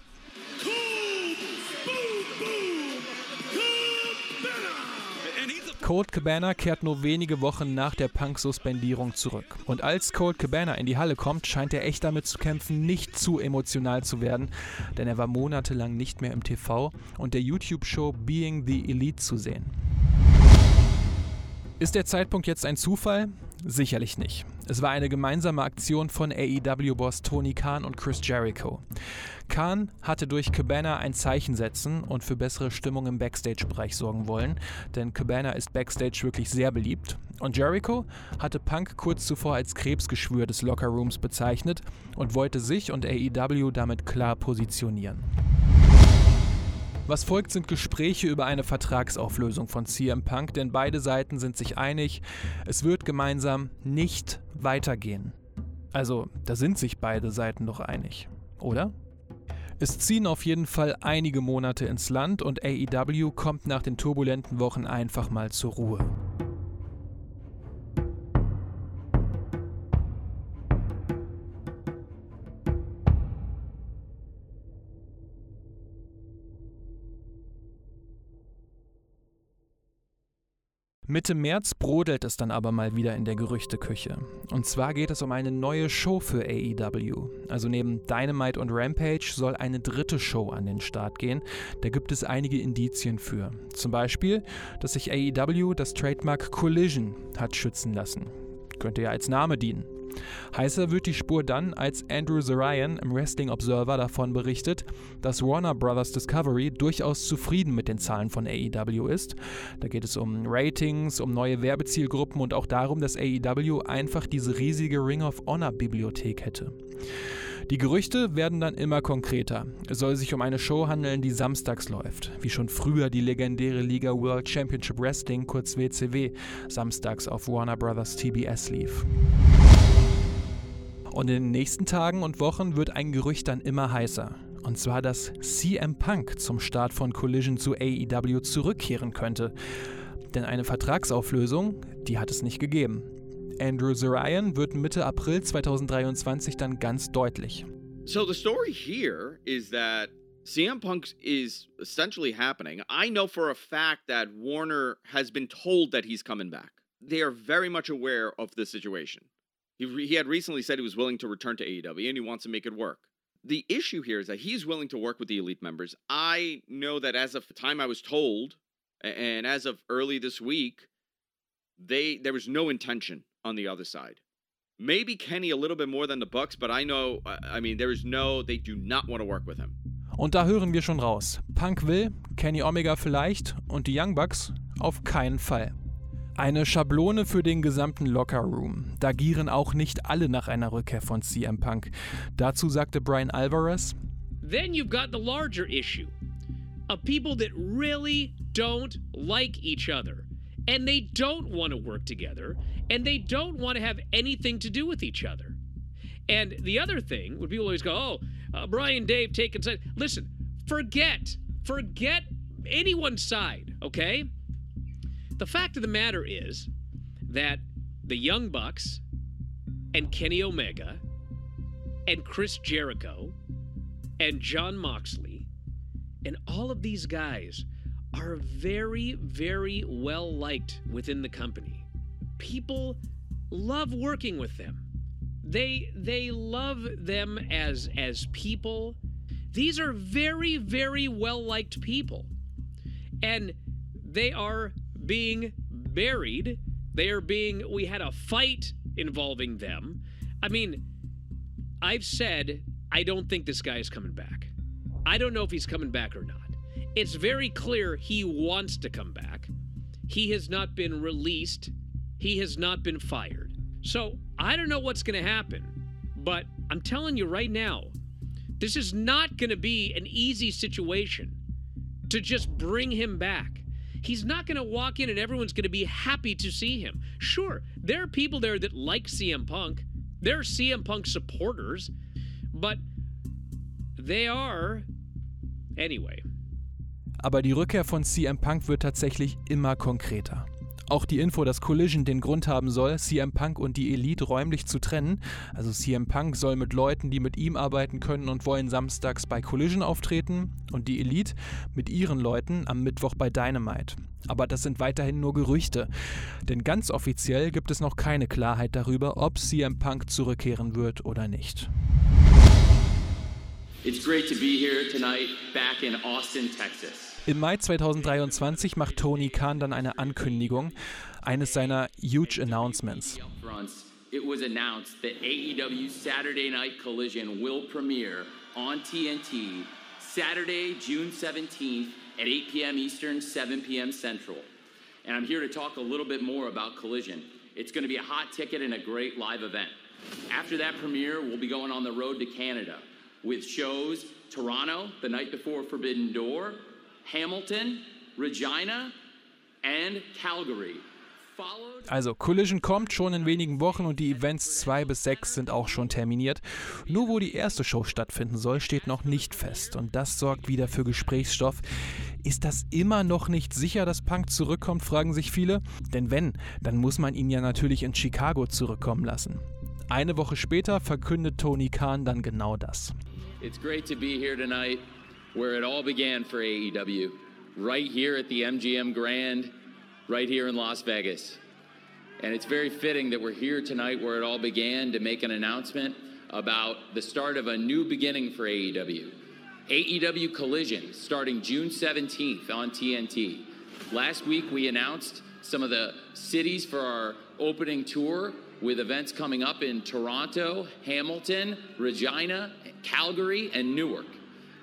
[SPEAKER 1] Colt Cabana kehrt nur wenige Wochen nach der Punk-Suspendierung zurück. Und als Colt Cabana in die Halle kommt, scheint er echt damit zu kämpfen, nicht zu emotional zu werden, denn er war monatelang nicht mehr im TV und der YouTube-Show Being the Elite zu sehen. Ist der Zeitpunkt jetzt ein Zufall? Sicherlich nicht. Es war eine gemeinsame Aktion von AEW-Boss Tony Khan und Chris Jericho. Khan hatte durch Cabana ein Zeichen setzen und für bessere Stimmung im Backstage-Bereich sorgen wollen, denn Cabana ist Backstage wirklich sehr beliebt. Und Jericho hatte Punk kurz zuvor als Krebsgeschwür des Lockerrooms bezeichnet und wollte sich und AEW damit klar positionieren. Was folgt, sind Gespräche über eine Vertragsauflösung von CM Punk, denn beide Seiten sind sich einig, es wird gemeinsam nicht weitergehen. Also, da sind sich beide Seiten doch einig, oder? Es ziehen auf jeden Fall einige Monate ins Land und AEW kommt nach den turbulenten Wochen einfach mal zur Ruhe. Mitte März brodelt es dann aber mal wieder in der Gerüchteküche. Und zwar geht es um eine neue Show für AEW. Also neben Dynamite und Rampage soll eine dritte Show an den Start gehen. Da gibt es einige Indizien für. Zum Beispiel, dass sich AEW das Trademark Collision hat schützen lassen. Könnte ja als Name dienen. Heißer wird die Spur dann, als Andrew Zarian im Wrestling Observer davon berichtet, dass Warner Brothers Discovery durchaus zufrieden mit den Zahlen von AEW ist. Da geht es um Ratings, um neue Werbezielgruppen und auch darum, dass AEW einfach diese riesige Ring of Honor Bibliothek hätte. Die Gerüchte werden dann immer konkreter. Es soll sich um eine Show handeln, die samstags läuft, wie schon früher die legendäre Liga World Championship Wrestling, kurz WCW, samstags auf Warner Brothers TBS lief. Und in den nächsten Tagen und Wochen wird ein Gerücht dann immer heißer. Und zwar, dass CM Punk zum Start von Collision zu AEW zurückkehren könnte. Denn eine Vertragsauflösung, die hat es nicht gegeben. Andrew Zarian wird Mitte April 2023 dann ganz deutlich.
[SPEAKER 12] So the story here is that CM Punk is essentially happening. I know for a fact that Warner has been told that he's coming back. They are very much aware of the situation. He, re- he had recently said he was willing to return to AEW and he wants to make it work. The issue here is that he's willing to work with the elite members. I know that as of the time I was told And as of early this week, they there was no intention on the other side. Maybe Kenny a little bit more than the Bucks, but I know I mean there is no they do not want to work with him.
[SPEAKER 1] Und da hören wir schon raus. Punk will, Kenny Omega vielleicht und die Young Bucks auf keinen Fall. Eine Schablone für den gesamten Locker Room. Da gieren auch nicht alle nach einer Rückkehr von CM Punk. Dazu sagte Brian Alvarez:
[SPEAKER 5] Then you've got the larger issue of people that really don't like each other. And they don't want to work together. And they don't want to have anything to do with each other. And the other thing would people always go, oh, uh, Brian Dave taking side. Listen, forget, forget anyone's side, okay? The fact of the matter is that the Young Bucks and Kenny Omega and Chris Jericho and John Moxley and all of these guys are very, very well liked within the company. People love working with them. They they love them as as people. These are very, very well liked people. And they are being buried. They are being we had a fight involving them. I mean, I've said I don't think this guy is coming back. I don't know if he's coming back or not. It's very clear he wants to come back. He has not been released, he has not been fired. So I don't know what's going to happen, but I'm telling you right now, this is not going to be an easy situation to just bring him back. He's not going to walk in and everyone's going to be happy to see him. Sure, there are people there that like CM Punk. They're CM Punk supporters, but they are. Anyway.
[SPEAKER 1] Aber die Rückkehr von CM Punk wird tatsächlich immer konkreter. Auch die Info, dass Collision den Grund haben soll, CM Punk und die Elite räumlich zu trennen. Also CM Punk soll mit Leuten, die mit ihm arbeiten können und wollen samstags bei Collision auftreten und die Elite mit ihren Leuten am Mittwoch bei Dynamite. Aber das sind weiterhin nur Gerüchte, denn ganz offiziell gibt es noch keine Klarheit darüber, ob CM Punk zurückkehren wird oder nicht.
[SPEAKER 2] It's great to be here tonight back in Austin, Texas.
[SPEAKER 1] Im Mai 2023 macht Tony Khan dann eine Ankündigung, eines seiner huge Announcements.
[SPEAKER 2] It was announced that AEW Saturday Night Collision will premiere on TNT Saturday, June 17th at 8 p.m. Eastern, 7 p.m. Central. And I'm here to talk a little bit more about Collision. It's going to be a hot ticket and a great live event. After that premiere, we'll be going on the road to Canada with shows Toronto the night before Forbidden Door, Hamilton, Regina and Calgary.
[SPEAKER 1] Also, Collision kommt schon in wenigen Wochen und die Events 2 bis 6 sind auch schon terminiert. Nur wo die erste Show stattfinden soll, steht noch nicht fest und das sorgt wieder für Gesprächsstoff. Ist das immer noch nicht sicher, dass Punk zurückkommt, fragen sich viele. Denn wenn, dann muss man ihn ja natürlich in Chicago zurückkommen lassen. Eine Woche später verkündet Tony Khan dann genau das.
[SPEAKER 2] It's great to be here tonight. Where it all began for AEW, right here at the MGM Grand, right here in Las Vegas. And it's very fitting that we're here tonight where it all began to make an announcement about the start of a new beginning for AEW. AEW Collision starting June 17th on TNT. Last week we announced some of the cities for our opening tour with events coming up in Toronto, Hamilton, Regina, Calgary, and Newark.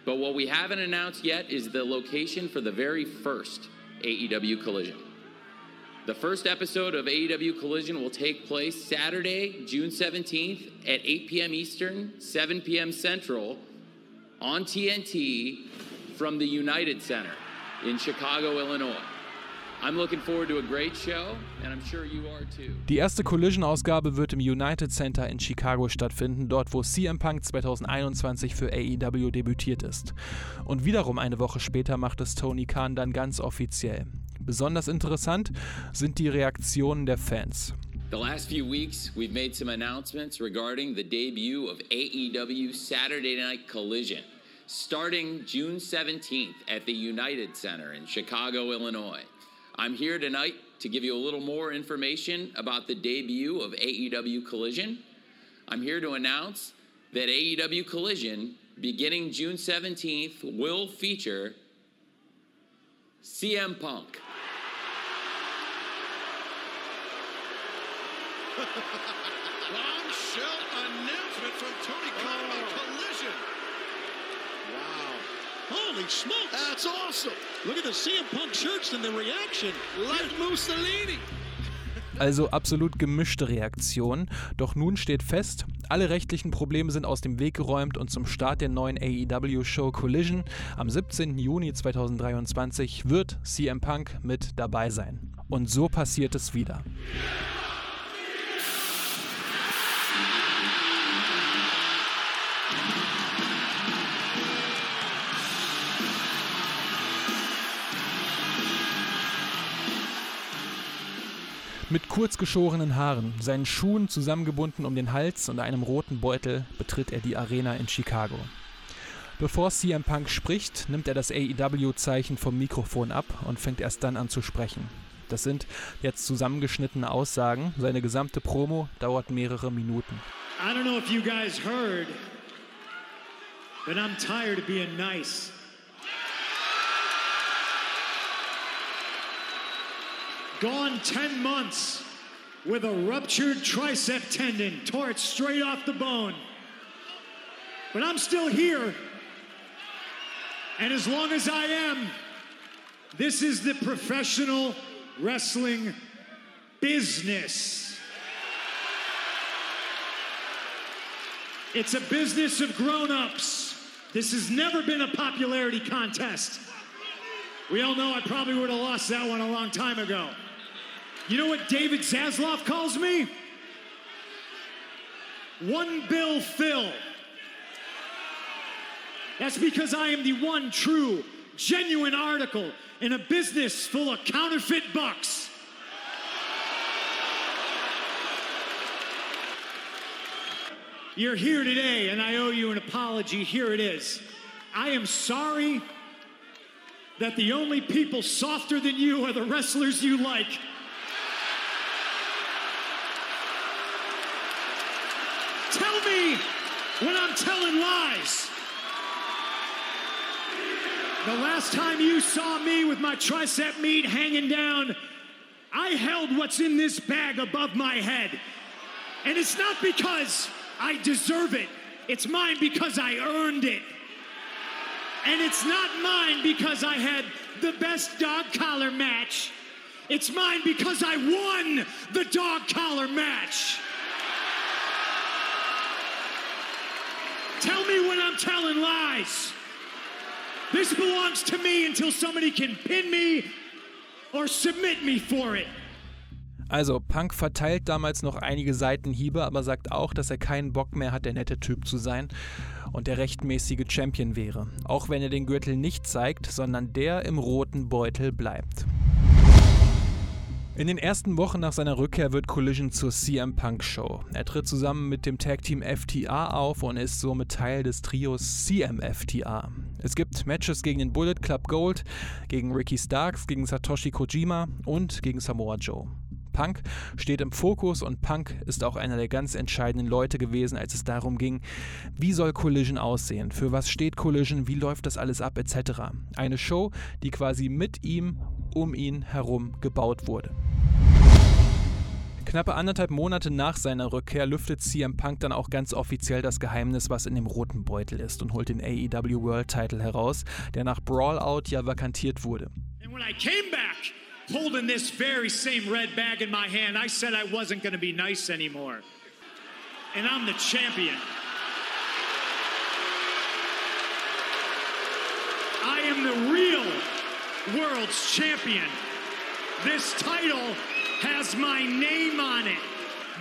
[SPEAKER 2] But what we haven't announced yet is the location for the very first AEW Collision. The first episode of AEW Collision will take place Saturday, June 17th at 8 p.m. Eastern, 7 p.m. Central on TNT from the United Center in Chicago, Illinois.
[SPEAKER 1] Die erste Collision-Ausgabe wird im United Center in Chicago stattfinden, dort wo CM Punk 2021 für AEW debütiert ist. Und wiederum eine Woche später macht es Tony Khan dann ganz offiziell. Besonders interessant sind die Reaktionen der Fans.
[SPEAKER 2] The last few weeks, we've made some announcements regarding the debut of AEW Saturday Night Collision, starting June 17th at the United Center in Chicago, Illinois. I'm here tonight to give you a little more information about the debut of AEW Collision. I'm here to announce that AEW Collision, beginning June 17th, will feature CM Punk. *laughs*
[SPEAKER 11] Holy smokes. That's awesome. Look at the CM Punk shirts and the reaction. Like Mussolini.
[SPEAKER 1] Also absolut gemischte Reaktionen. Doch nun steht fest, alle rechtlichen Probleme sind aus dem Weg geräumt und zum Start der neuen AEW-Show Collision am 17. Juni 2023 wird CM Punk mit dabei sein. Und so passiert es wieder. Mit kurz geschorenen Haaren, seinen Schuhen zusammengebunden um den Hals und einem roten Beutel betritt er die Arena in Chicago. Bevor CM Punk spricht, nimmt er das AEW-Zeichen vom Mikrofon ab und fängt erst dann an zu sprechen. Das sind jetzt zusammengeschnittene Aussagen. Seine gesamte Promo dauert mehrere Minuten.
[SPEAKER 4] I don't know if you guys heard, but I'm tired of being nice. Gone 10 months with a ruptured tricep tendon, tore it straight off the bone. But I'm still here. And as long as I am, this is the professional wrestling business. It's a business of grown ups. This has never been a popularity contest. We all know I probably would have lost that one a long time ago. You know what David Zaslav calls me? One Bill Phil. That's because I am the one true, genuine article in a business full of counterfeit bucks. You're here today, and I owe you an apology. Here it is. I am sorry that the only people softer than you are the wrestlers you like. Tell me when I'm telling lies. The last time you saw me with my tricep meat hanging down, I held what's in this bag above my head. And it's not because I deserve it, it's mine because I earned it. And it's not mine because I had the best dog collar match. It's mine because I won the dog collar match. Tell me when I'm telling lies. This belongs to me until somebody can pin me or submit me for it.
[SPEAKER 1] Also, Punk verteilt damals noch einige Seitenhiebe, aber sagt auch, dass er keinen Bock mehr hat, der nette Typ zu sein und der rechtmäßige Champion wäre. Auch wenn er den Gürtel nicht zeigt, sondern der im roten Beutel bleibt. In den ersten Wochen nach seiner Rückkehr wird Collision zur CM Punk Show. Er tritt zusammen mit dem Tag Team FTA auf und ist somit Teil des Trios CMFTA. Es gibt Matches gegen den Bullet Club Gold, gegen Ricky Starks, gegen Satoshi Kojima und gegen Samoa Joe. Punk steht im Fokus und Punk ist auch einer der ganz entscheidenden Leute gewesen, als es darum ging, wie soll Collision aussehen, für was steht Collision, wie läuft das alles ab etc. Eine Show, die quasi mit ihm, um ihn herum gebaut wurde. Knappe anderthalb Monate nach seiner Rückkehr lüftet CM Punk dann auch ganz offiziell das Geheimnis, was in dem roten Beutel ist und holt den AEW World Title heraus, der nach Brawlout ja vakantiert wurde.
[SPEAKER 4] And when I came back holding this very same red bag in my hand, I said I wasn't going to be nice anymore. And I'm the champion. I am the real world's champion. This title has my name on it.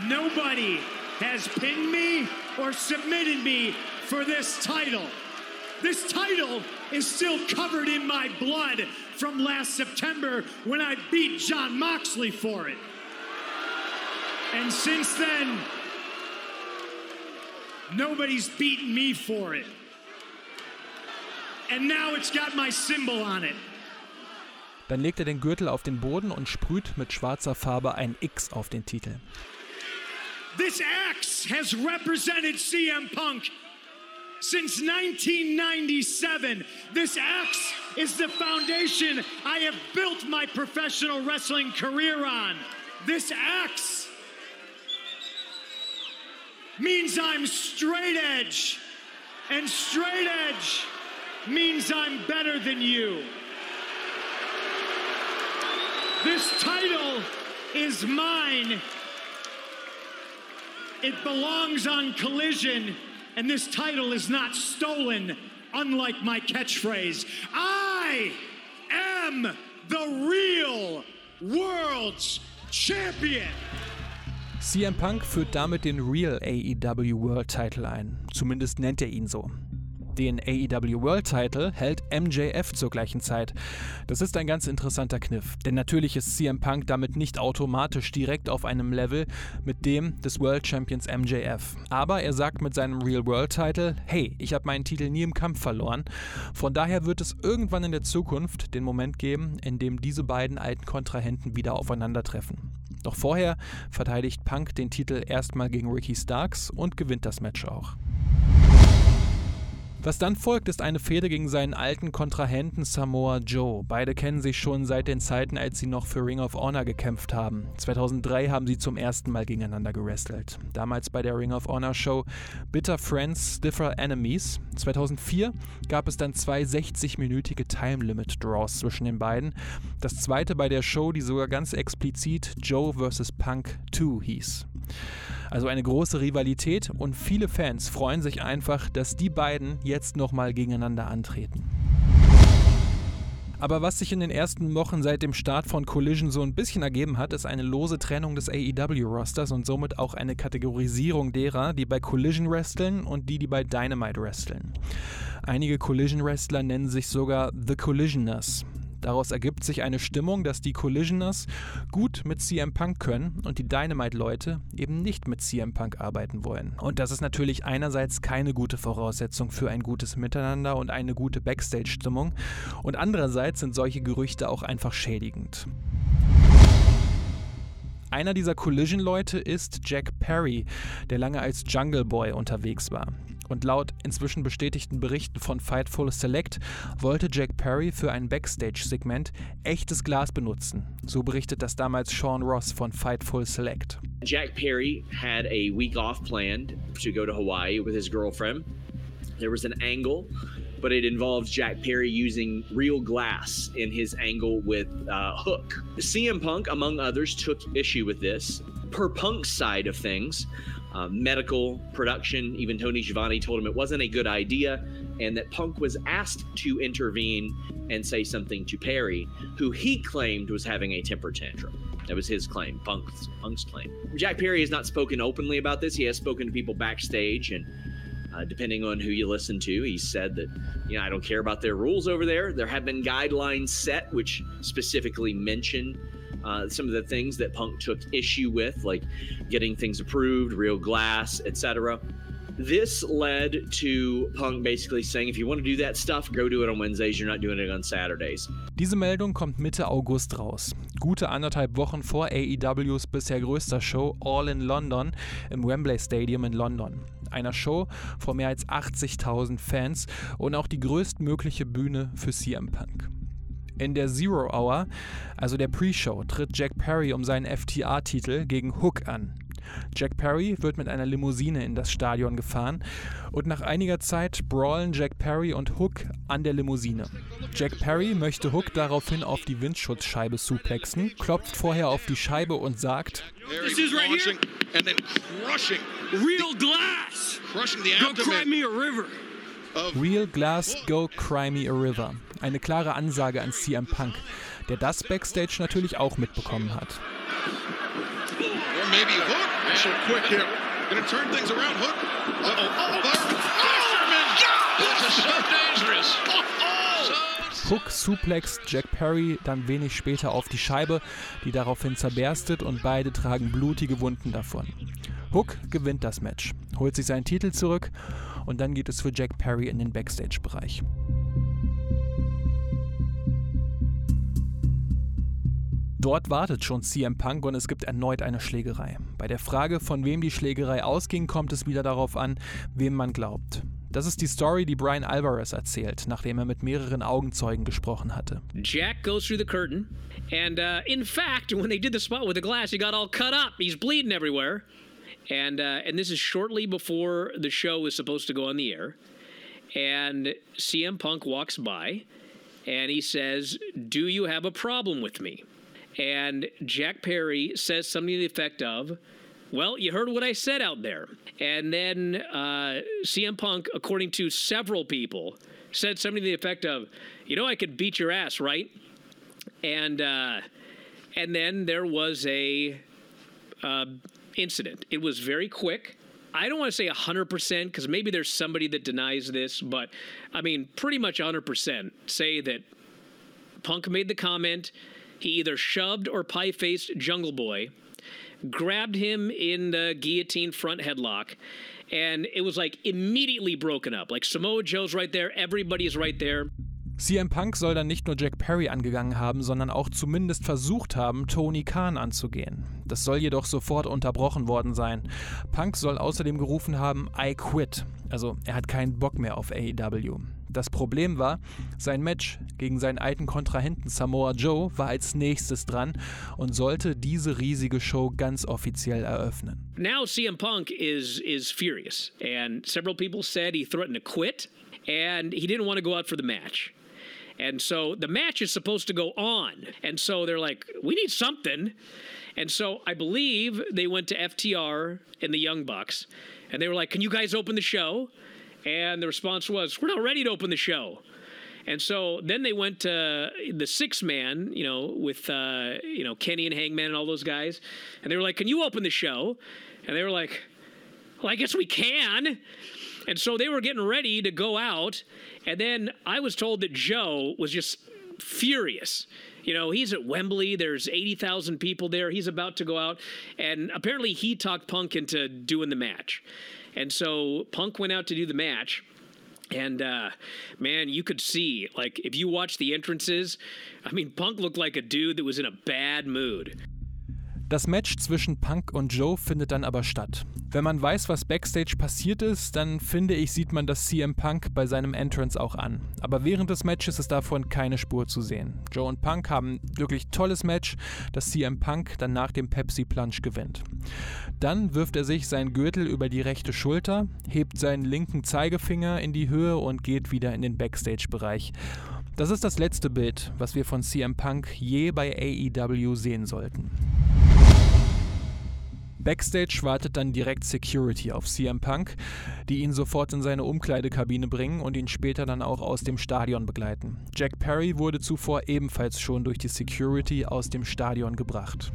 [SPEAKER 4] Nobody has pinned me or submitted me for this title. This title is still covered in my blood from last September when I beat John Moxley for it. And since then, nobody's beaten me for it. And now it's got my symbol on it.
[SPEAKER 1] Dann legt er den Gürtel auf den Boden und sprüht mit schwarzer Farbe ein X auf den Titel.
[SPEAKER 4] This axe has represented CM Punk since 1997. This axe is the foundation I have built my professional wrestling career on. This axe means I'm straight edge. And straight edge means I'm better than you. This title is mine. It belongs on collision, and this title is not stolen, unlike my catchphrase. I am the real world's champion.
[SPEAKER 1] CM Punk führt damit den Real AEW World Title ein. Zumindest nennt er ihn so. Den AEW World Title hält MJF zur gleichen Zeit. Das ist ein ganz interessanter Kniff, denn natürlich ist CM Punk damit nicht automatisch direkt auf einem Level mit dem des World Champions MJF. Aber er sagt mit seinem Real World Title, hey, ich habe meinen Titel nie im Kampf verloren. Von daher wird es irgendwann in der Zukunft den Moment geben, in dem diese beiden alten Kontrahenten wieder aufeinandertreffen. Doch vorher verteidigt Punk den Titel erstmal gegen Ricky Starks und gewinnt das Match auch. Was dann folgt, ist eine Fehde gegen seinen alten Kontrahenten Samoa Joe. Beide kennen sich schon seit den Zeiten, als sie noch für Ring of Honor gekämpft haben. 2003 haben sie zum ersten Mal gegeneinander gewrestelt. Damals bei der Ring of Honor Show Bitter Friends, Stiffer Enemies. 2004 gab es dann zwei 60-minütige Time Limit Draws zwischen den beiden. Das zweite bei der Show, die sogar ganz explizit Joe vs. Punk 2 hieß. Also eine große Rivalität und viele Fans freuen sich einfach, dass die beiden jetzt nochmal gegeneinander antreten. Aber was sich in den ersten Wochen seit dem Start von Collision so ein bisschen ergeben hat, ist eine lose Trennung des AEW-Rosters und somit auch eine Kategorisierung derer, die bei Collision wresteln und die, die bei Dynamite wresteln. Einige Collision-Wrestler nennen sich sogar The Collisioners. Daraus ergibt sich eine Stimmung, dass die Collisioners gut mit CM Punk können und die Dynamite-Leute eben nicht mit CM Punk arbeiten wollen. Und das ist natürlich einerseits keine gute Voraussetzung für ein gutes Miteinander und eine gute Backstage-Stimmung und andererseits sind solche Gerüchte auch einfach schädigend. Einer dieser Collision-Leute ist Jack Perry, der lange als Jungle Boy unterwegs war. Und laut inzwischen bestätigten Berichten von Fightful Select wollte Jack Perry für ein Backstage-Segment echtes Glas benutzen. So berichtet das damals Sean Ross von Fightful Select.
[SPEAKER 13] Jack Perry had a week off planned to go to Hawaii with his girlfriend. There was an angle, but it involved Jack Perry using real glass in his angle with uh, Hook. CM Punk, among others, took issue with this. Per Punk's side of things, uh, medical production. Even Tony Giovanni told him it wasn't a good idea, and that Punk was asked to intervene and say something to Perry, who he claimed was having a temper tantrum. That was his claim, Punk's, Punk's claim. Jack Perry has not spoken openly about this. He has spoken to people backstage, and uh, depending on who you listen to, he said that, you know, I don't care about their rules over there. There have been guidelines set which specifically mention uh, some of the things that Punk took issue with, like getting things approved, real glass, etc. This led to Punk basically saying, if you want to do that stuff, go do it on Wednesdays. You're not doing it on Saturdays.
[SPEAKER 1] Diese Meldung kommt Mitte August raus. Gute anderthalb Wochen vor AEWs bisher größter Show All in London im Wembley Stadium in London. Einer Show vor mehr als 80.000 Fans und auch die größtmögliche Bühne für CM Punk. In der Zero Hour, also der Pre-Show, tritt Jack Perry um seinen FTA-Titel gegen Hook an. Jack Perry wird mit einer Limousine in das Stadion gefahren und nach einiger Zeit brawlen Jack Perry und Hook an der Limousine. Jack Perry möchte Hook daraufhin auf die Windschutzscheibe suplexen, klopft vorher auf die Scheibe und sagt:
[SPEAKER 8] This is right here. And then crushing.
[SPEAKER 4] Real glass.
[SPEAKER 8] Crushing the
[SPEAKER 4] Go
[SPEAKER 8] abdomen.
[SPEAKER 4] cry me a river.
[SPEAKER 1] Real Glass Go Cry Me a River. Eine klare Ansage an CM Punk, der das Backstage natürlich auch mitbekommen hat.
[SPEAKER 8] Hook. *laughs*
[SPEAKER 1] Suplext Jack Perry dann wenig später auf die Scheibe, die daraufhin zerberstet und beide tragen blutige Wunden davon. Hook gewinnt das Match, holt sich seinen Titel zurück und dann geht es für Jack Perry in den Backstage-Bereich. Dort wartet schon CM Punk und es gibt erneut eine Schlägerei. Bei der Frage, von wem die Schlägerei ausging, kommt es wieder darauf an, wem man glaubt. Das ist die Story, die Brian Alvarez erzählt, nachdem er mit mehreren Augenzeugen gesprochen hatte.
[SPEAKER 5] Jack goes through the curtain, and uh, in fact, when they did the spot with the glass, he got all cut up. He's bleeding everywhere. And uh, and this is shortly before the show is supposed to go on the air. And CM Punk walks by and he says, Do you have a problem with me? And Jack Perry says something to the effect of, Well, you heard what I said out there. And then uh, CM Punk, according to several people, said something to the effect of, You know, I could beat your ass, right? And uh, and then there was a uh, incident. It was very quick. I don't want to say 100% because maybe there's somebody that denies this, but I mean, pretty much 100% say that Punk made the comment. He either shoved or pie faced Jungle Boy, grabbed him in the guillotine front headlock, and it was like immediately broken up. Like Samoa Joe's right there, everybody's right there.
[SPEAKER 1] CM Punk soll dann nicht nur Jack Perry angegangen haben, sondern auch zumindest versucht haben, Tony Khan anzugehen. Das soll jedoch sofort unterbrochen worden sein. Punk soll außerdem gerufen haben, I quit. Also er hat keinen Bock mehr auf AEW. Das Problem war, sein Match gegen seinen alten Kontrahenten Samoa Joe war als nächstes dran und sollte diese riesige Show ganz offiziell eröffnen.
[SPEAKER 5] Now CM Punk is is furious and several people said he threatened to quit and he didn't want to go out for the match. And so the match is supposed to go on. And so they're like, we need something. And so I believe they went to FTR and the Young Bucks and they were like, can you guys open the show? And the response was, we're not ready to open the show. And so then they went to the six man, you know, with, uh, you know, Kenny and Hangman and all those guys. And they were like, can you open the show? And they were like, well, I guess we can. And so they were getting ready to go out. And then I was told that Joe was just furious. You know, he's at Wembley. There's 80,000 people there. He's about to go out. And apparently he talked Punk into doing the match. And so Punk went out to do the match. And uh, man, you could see, like, if you watch the entrances, I mean, Punk looked like a dude that was in a bad mood.
[SPEAKER 1] Das Match zwischen Punk und Joe findet dann aber statt. Wenn man weiß, was backstage passiert ist, dann finde ich, sieht man das CM Punk bei seinem Entrance auch an. Aber während des Matches ist davon keine Spur zu sehen. Joe und Punk haben wirklich tolles Match, das CM Punk dann nach dem Pepsi Plunge gewinnt. Dann wirft er sich seinen Gürtel über die rechte Schulter, hebt seinen linken Zeigefinger in die Höhe und geht wieder in den Backstage-Bereich. Das ist das letzte Bild, was wir von CM Punk je bei AEW sehen sollten. Backstage wartet dann direkt Security auf CM Punk, die ihn sofort in seine Umkleidekabine bringen und ihn später dann auch aus dem Stadion begleiten. Jack Perry wurde zuvor ebenfalls schon durch die Security aus dem Stadion gebracht.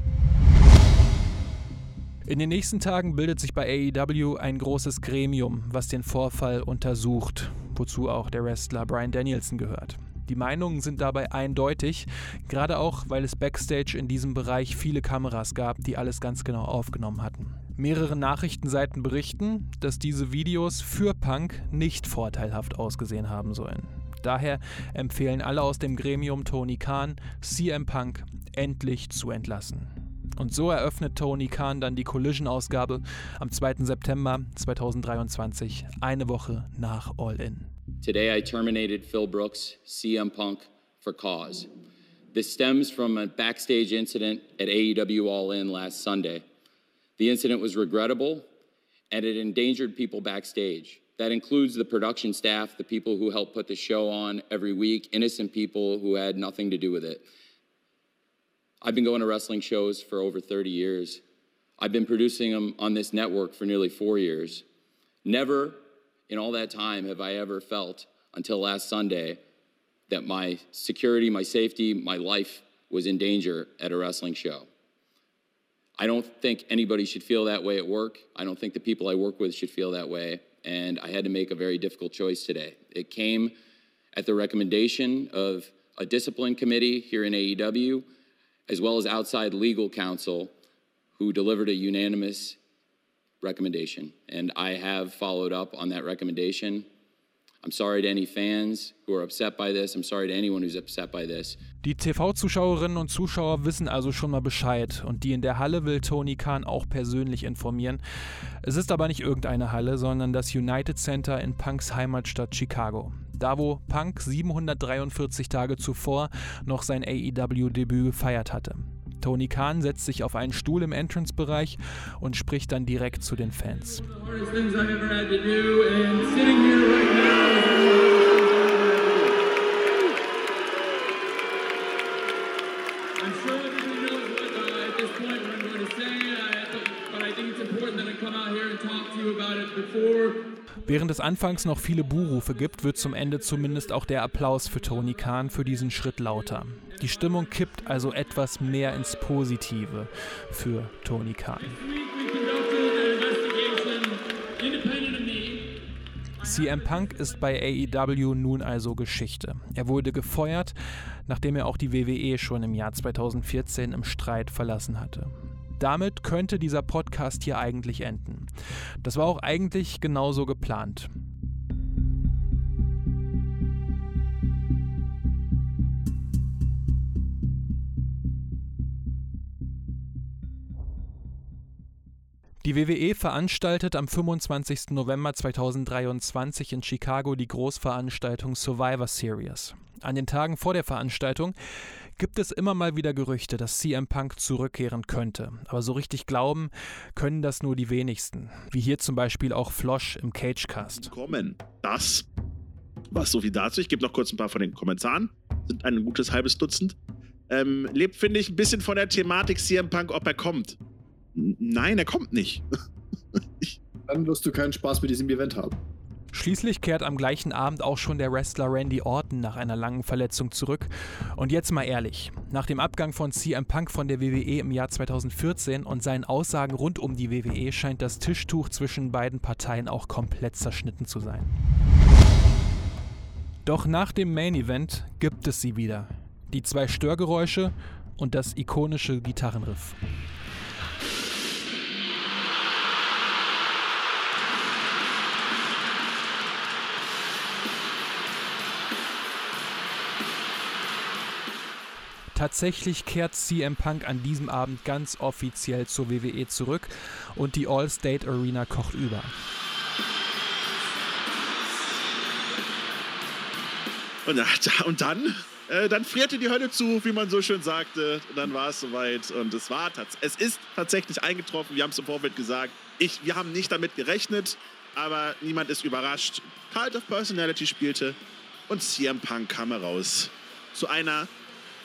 [SPEAKER 1] In den nächsten Tagen bildet sich bei AEW ein großes Gremium, was den Vorfall untersucht, wozu auch der Wrestler Brian Danielson gehört. Die Meinungen sind dabei eindeutig, gerade auch, weil es backstage in diesem Bereich viele Kameras gab, die alles ganz genau aufgenommen hatten. Mehrere Nachrichtenseiten berichten, dass diese Videos für Punk nicht vorteilhaft ausgesehen haben sollen. Daher empfehlen alle aus dem Gremium Tony Khan, CM Punk endlich zu entlassen. Und so eröffnet Tony Khan dann die Collision-Ausgabe am 2. September 2023, eine Woche nach All In.
[SPEAKER 2] Today, I terminated Phil Brooks, CM Punk, for cause. This stems from a backstage incident at AEW All In last Sunday. The incident was regrettable and it endangered people backstage. That includes the production staff, the people who help put the show on every week, innocent people who had nothing to do with it. I've been going to wrestling shows for over 30 years. I've been producing them on this network for nearly four years. Never in all that time have I ever felt until last Sunday that my security, my safety, my life was in danger at a wrestling show. I don't think anybody should feel that way at work. I don't think the people I work with should feel that way. And I had to make a very difficult choice today. It came at the recommendation of a discipline committee here in AEW, as well as outside legal counsel, who delivered a unanimous recommendation. And I have followed up on that recommendation. I'm sorry to any fans who are upset by this. I'm sorry to anyone who's upset by this.
[SPEAKER 1] Die TV-Zuschauerinnen und Zuschauer wissen also schon mal Bescheid und die in der Halle will Tony Khan auch persönlich informieren. Es ist aber nicht irgendeine Halle, sondern das United Center in Punks Heimatstadt Chicago. Da, wo Punk 743 Tage zuvor noch sein AEW-Debüt gefeiert hatte. Tony Khan setzt sich auf einen Stuhl im Entrance-Bereich und spricht dann direkt zu den Fans. Während es anfangs noch viele Buhrufe gibt, wird zum Ende zumindest auch der Applaus für Tony Khan für diesen Schritt lauter. Die Stimmung kippt also etwas mehr ins Positive für Tony Khan. CM Punk ist bei AEW nun also Geschichte. Er wurde gefeuert, nachdem er auch die WWE schon im Jahr 2014 im Streit verlassen hatte. Damit könnte dieser Podcast hier eigentlich enden. Das war auch eigentlich genauso geplant. Die WWE veranstaltet am 25. November 2023 in Chicago die Großveranstaltung Survivor Series. An den Tagen vor der Veranstaltung gibt es immer mal wieder Gerüchte, dass CM Punk zurückkehren könnte. Aber so richtig glauben können das nur die wenigsten. Wie hier zum Beispiel auch Flosch im Cagecast.
[SPEAKER 14] Kommen. Das was so viel dazu. Ich gebe noch kurz ein paar von den Kommentaren. Sind ein gutes halbes Dutzend. Ähm, lebt, finde ich, ein bisschen von der Thematik CM Punk, ob er kommt. N nein, er kommt nicht. *laughs*
[SPEAKER 15] Dann wirst du keinen Spaß mit diesem Event haben.
[SPEAKER 1] Schließlich kehrt am gleichen Abend auch schon der Wrestler Randy Orton nach einer langen Verletzung zurück. Und jetzt mal ehrlich, nach dem Abgang von CM Punk von der WWE im Jahr 2014 und seinen Aussagen rund um die WWE scheint das Tischtuch zwischen beiden Parteien auch komplett zerschnitten zu sein. Doch nach dem Main Event gibt es sie wieder. Die zwei Störgeräusche und das ikonische Gitarrenriff. Tatsächlich kehrt CM Punk an diesem Abend ganz offiziell zur WWE zurück und die All-State Arena kocht über.
[SPEAKER 14] Und, dann, äh, dann frierte die Hölle zu, wie man so schön sagte. Und dann war es soweit. Und es war es ist tatsächlich eingetroffen. Wir haben es im Vorfeld gesagt. Ich, wir haben nicht damit gerechnet, aber niemand ist überrascht. Cult of Personality spielte und CM Punk kam heraus zu einer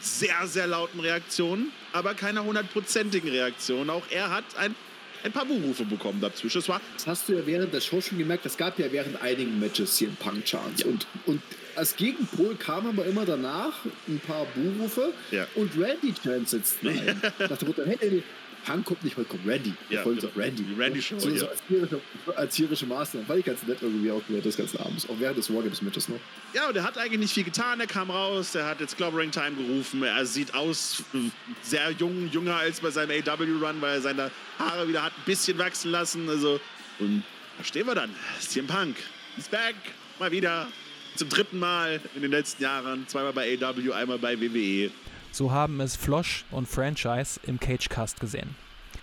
[SPEAKER 14] sehr, sehr lauten Reaktionen, aber keiner hundertprozentigen Reaktion. Auch er hat ein, ein paar Buhrufe bekommen dazwischen. Das, war
[SPEAKER 15] das hast du ja während der Show schon gemerkt. Es gab ja während einigen Matches hier ein Punk-Chance. Ja. Und, und als Gegenpol kam aber immer danach ein paar Buhrufe
[SPEAKER 14] ja.
[SPEAKER 15] und Randy Chance sitzt ein. Nach der Mutter, hey, Punk kommt nicht, kommt Randy.
[SPEAKER 14] Ja,
[SPEAKER 15] folgt genau. Randy.
[SPEAKER 14] Die Randy Show,
[SPEAKER 15] so,
[SPEAKER 14] ja.
[SPEAKER 15] so als, tierische, als tierische Maßnahme. Fand ich ganz nett irgendwie auch gehört des ganzen Abends. Auch während des Wargames-Matches noch.
[SPEAKER 14] Ja, und er hat eigentlich nicht viel getan. Er kam raus, er hat jetzt Clobbering Time gerufen. Er sieht aus äh, sehr jung, jünger als bei seinem AW-Run, weil er seine Haare wieder hat ein bisschen wachsen lassen. Also, und da stehen wir dann. CM Punk ist back. Mal wieder. Zum dritten Mal in den letzten Jahren. Zweimal bei AW, einmal bei WWE.
[SPEAKER 1] So haben es Flosch und Franchise im Cagecast gesehen.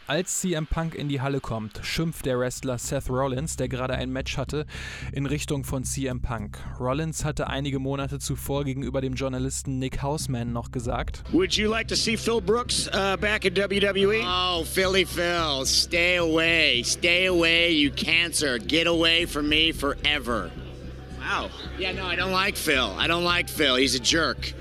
[SPEAKER 1] Als CM Punk in die Halle kommt, schimpft der Wrestler Seth Rollins, der gerade ein Match hatte, in Richtung von CM Punk. Rollins hatte einige Monate zuvor gegenüber dem Journalisten Nick Hausman noch gesagt:
[SPEAKER 16] Would you like to see Phil Brooks uh, back in WWE?
[SPEAKER 17] Oh, Philly Phil, stay away, stay away, you cancer, get away from me forever.
[SPEAKER 16] Wow.
[SPEAKER 17] Yeah, no, I don't like Phil. I don't like Phil. He's a jerk.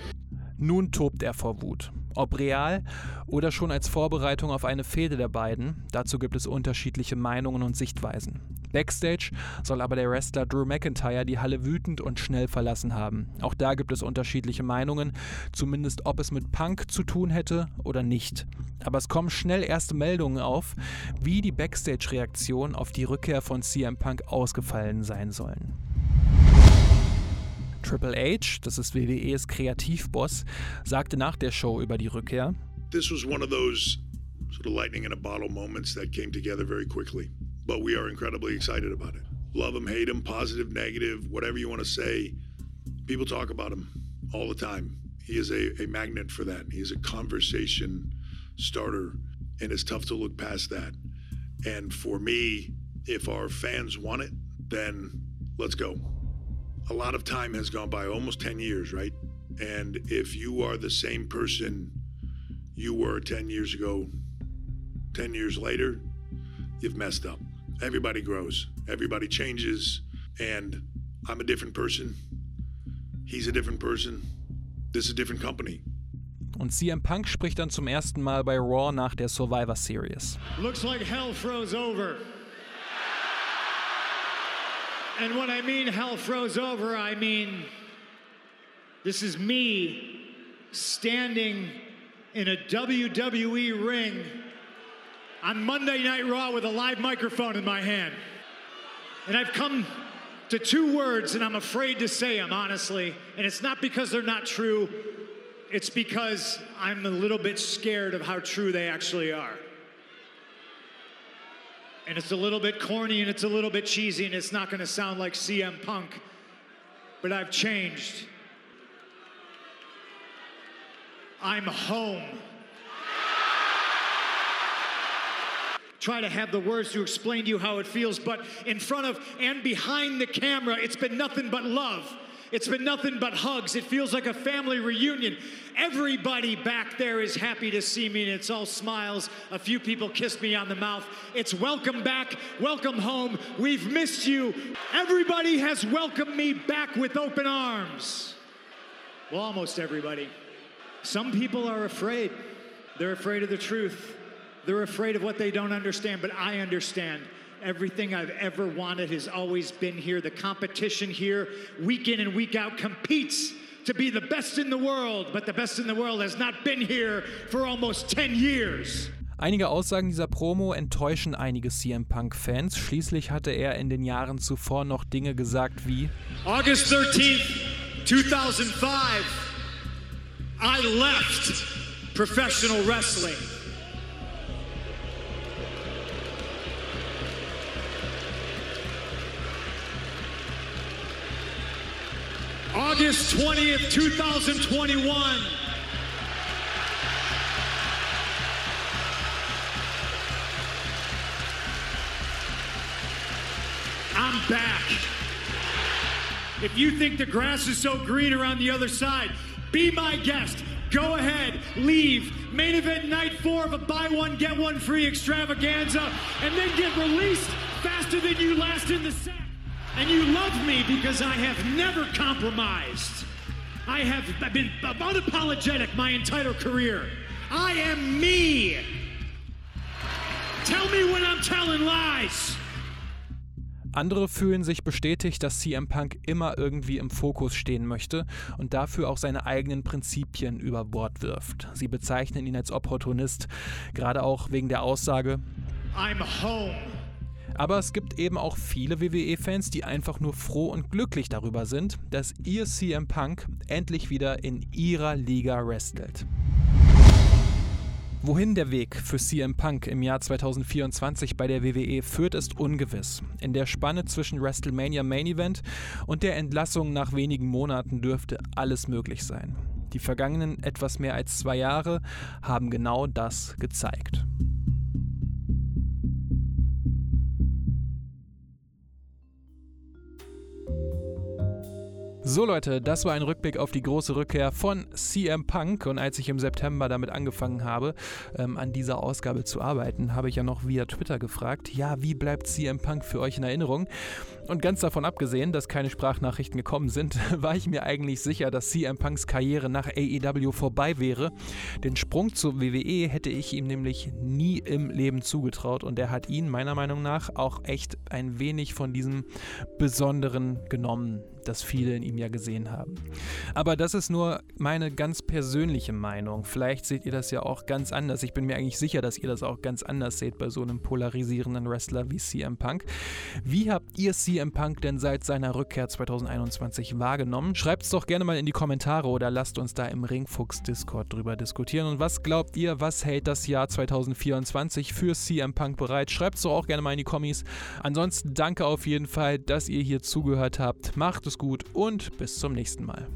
[SPEAKER 1] Nun tobt er vor Wut. Ob real oder schon als Vorbereitung auf eine Fehde der beiden, dazu gibt es unterschiedliche Meinungen und Sichtweisen. Backstage soll aber der Wrestler Drew McIntyre die Halle wütend und schnell verlassen haben. Auch da gibt es unterschiedliche Meinungen, zumindest ob es mit Punk zu tun hätte oder nicht. Aber es kommen schnell erste Meldungen auf, wie die Backstage-Reaktionen auf die Rückkehr von CM Punk ausgefallen sein sollen. Triple H, das ist WWEs Kreativboss, sagte nach der Show über die Rückkehr:
[SPEAKER 7] This was one of those sort of lightning in a bottle moments that came together very quickly. But we are incredibly excited about it. Love him, hate him, positive, negative, whatever you want to say. People talk about him all the time. He is a, a magnet for that. He is a conversation starter, and it's tough to look past that. And for me, if our fans want it, then let's go. A lot of time has gone by, almost 10 years, right? And if you are the same person
[SPEAKER 18] you were 10 years ago. 10 years later, you've messed up. Everybody grows, everybody changes, and I'm a different person. He's a different person. This is a different company.
[SPEAKER 1] Und CM Punk spricht dann zum ersten Mal bei Raw nach der Survivor Series.
[SPEAKER 4] Looks like hell froze over. And when I mean hell froze over, I mean this is me standing in a WWE ring on Monday Night Raw with a live microphone in my hand. And I've come to two words, and I'm afraid to say them, honestly. And it's not because they're not true, it's because I'm a little bit scared of how true they actually are. And it's a little bit corny and it's a little bit cheesy, and it's not going to sound like CM Punk, but I've changed. I'm home. Try to have the words to explain to you how it feels, but in front of and behind the camera, it's been nothing but love. It's been nothing but hugs. It feels like a family reunion. Everybody back there is happy to see me, and it's all smiles. A few people kissed me on the mouth. It's welcome back, welcome home. We've missed you. Everybody has welcomed me back with open arms. Well, almost everybody. Some people are afraid. They're afraid of the truth. They're afraid of what they don't understand, but I understand. Everything I've ever wanted has always been here. The competition here, week in and week out, competes to be the best in the world, but the best in the world has not been here for almost 10 years.
[SPEAKER 1] Einige Aussagen dieser Promo enttäuschen einige CM Punk-Fans. Schließlich hatte er in den Jahren zuvor noch Dinge gesagt wie
[SPEAKER 4] August 13th, 2005, I left professional wrestling. August 20th, 2021. I'm back. If you think the grass is so green around the other side, be my guest. Go ahead, leave. Main event night four of a buy one, get one free extravaganza, and then get released faster than you last in the set. And you love me because I have never compromised. I have been unapologetic my entire career. I am me. Tell me when I'm telling lies.
[SPEAKER 1] Andere fühlen sich bestätigt, dass CM Punk immer irgendwie im Fokus stehen möchte und dafür auch seine eigenen Prinzipien über Bord wirft. Sie bezeichnen ihn als Opportunist, gerade auch wegen der Aussage
[SPEAKER 4] I'm home.
[SPEAKER 1] Aber es gibt eben auch viele WWE-Fans, die einfach nur froh und glücklich darüber sind, dass ihr CM Punk endlich wieder in ihrer Liga wrestelt. Wohin der Weg für CM Punk im Jahr 2024 bei der WWE führt, ist ungewiss. In der Spanne zwischen WrestleMania Main Event und der Entlassung nach wenigen Monaten dürfte alles möglich sein. Die vergangenen etwas mehr als zwei Jahre haben genau das gezeigt. So Leute, das war ein Rückblick auf die große Rückkehr von CM Punk und als ich im September damit angefangen habe, ähm, an dieser Ausgabe zu arbeiten, habe ich ja noch via Twitter gefragt, ja, wie bleibt CM Punk für euch in Erinnerung? Und ganz davon abgesehen, dass keine Sprachnachrichten gekommen sind, *laughs* war ich mir eigentlich sicher, dass CM Punks Karriere nach AEW vorbei wäre. Den Sprung zur WWE hätte ich ihm nämlich nie im Leben zugetraut und er hat ihn meiner Meinung nach auch echt ein wenig von diesem Besonderen genommen, das viele in ihm ja gesehen haben. Aber das ist nur meine ganz persönliche Meinung. Vielleicht seht ihr das ja auch ganz anders. Ich bin mir eigentlich sicher, dass ihr das auch ganz anders seht bei so einem polarisierenden Wrestler wie CM Punk. Wie habt ihr CM Punk denn seit seiner Rückkehr 2021 wahrgenommen? Schreibt es doch gerne mal in die Kommentare oder lasst uns da im Ringfuchs Discord drüber diskutieren. Und was glaubt ihr, was hält das Jahr 2024 für CM Punk bereit? Schreibt es doch auch gerne mal in die Kommis. Ansonsten danke auf jeden Fall, dass ihr hier zugehört habt. Macht es gut und bis zum nächsten Mal.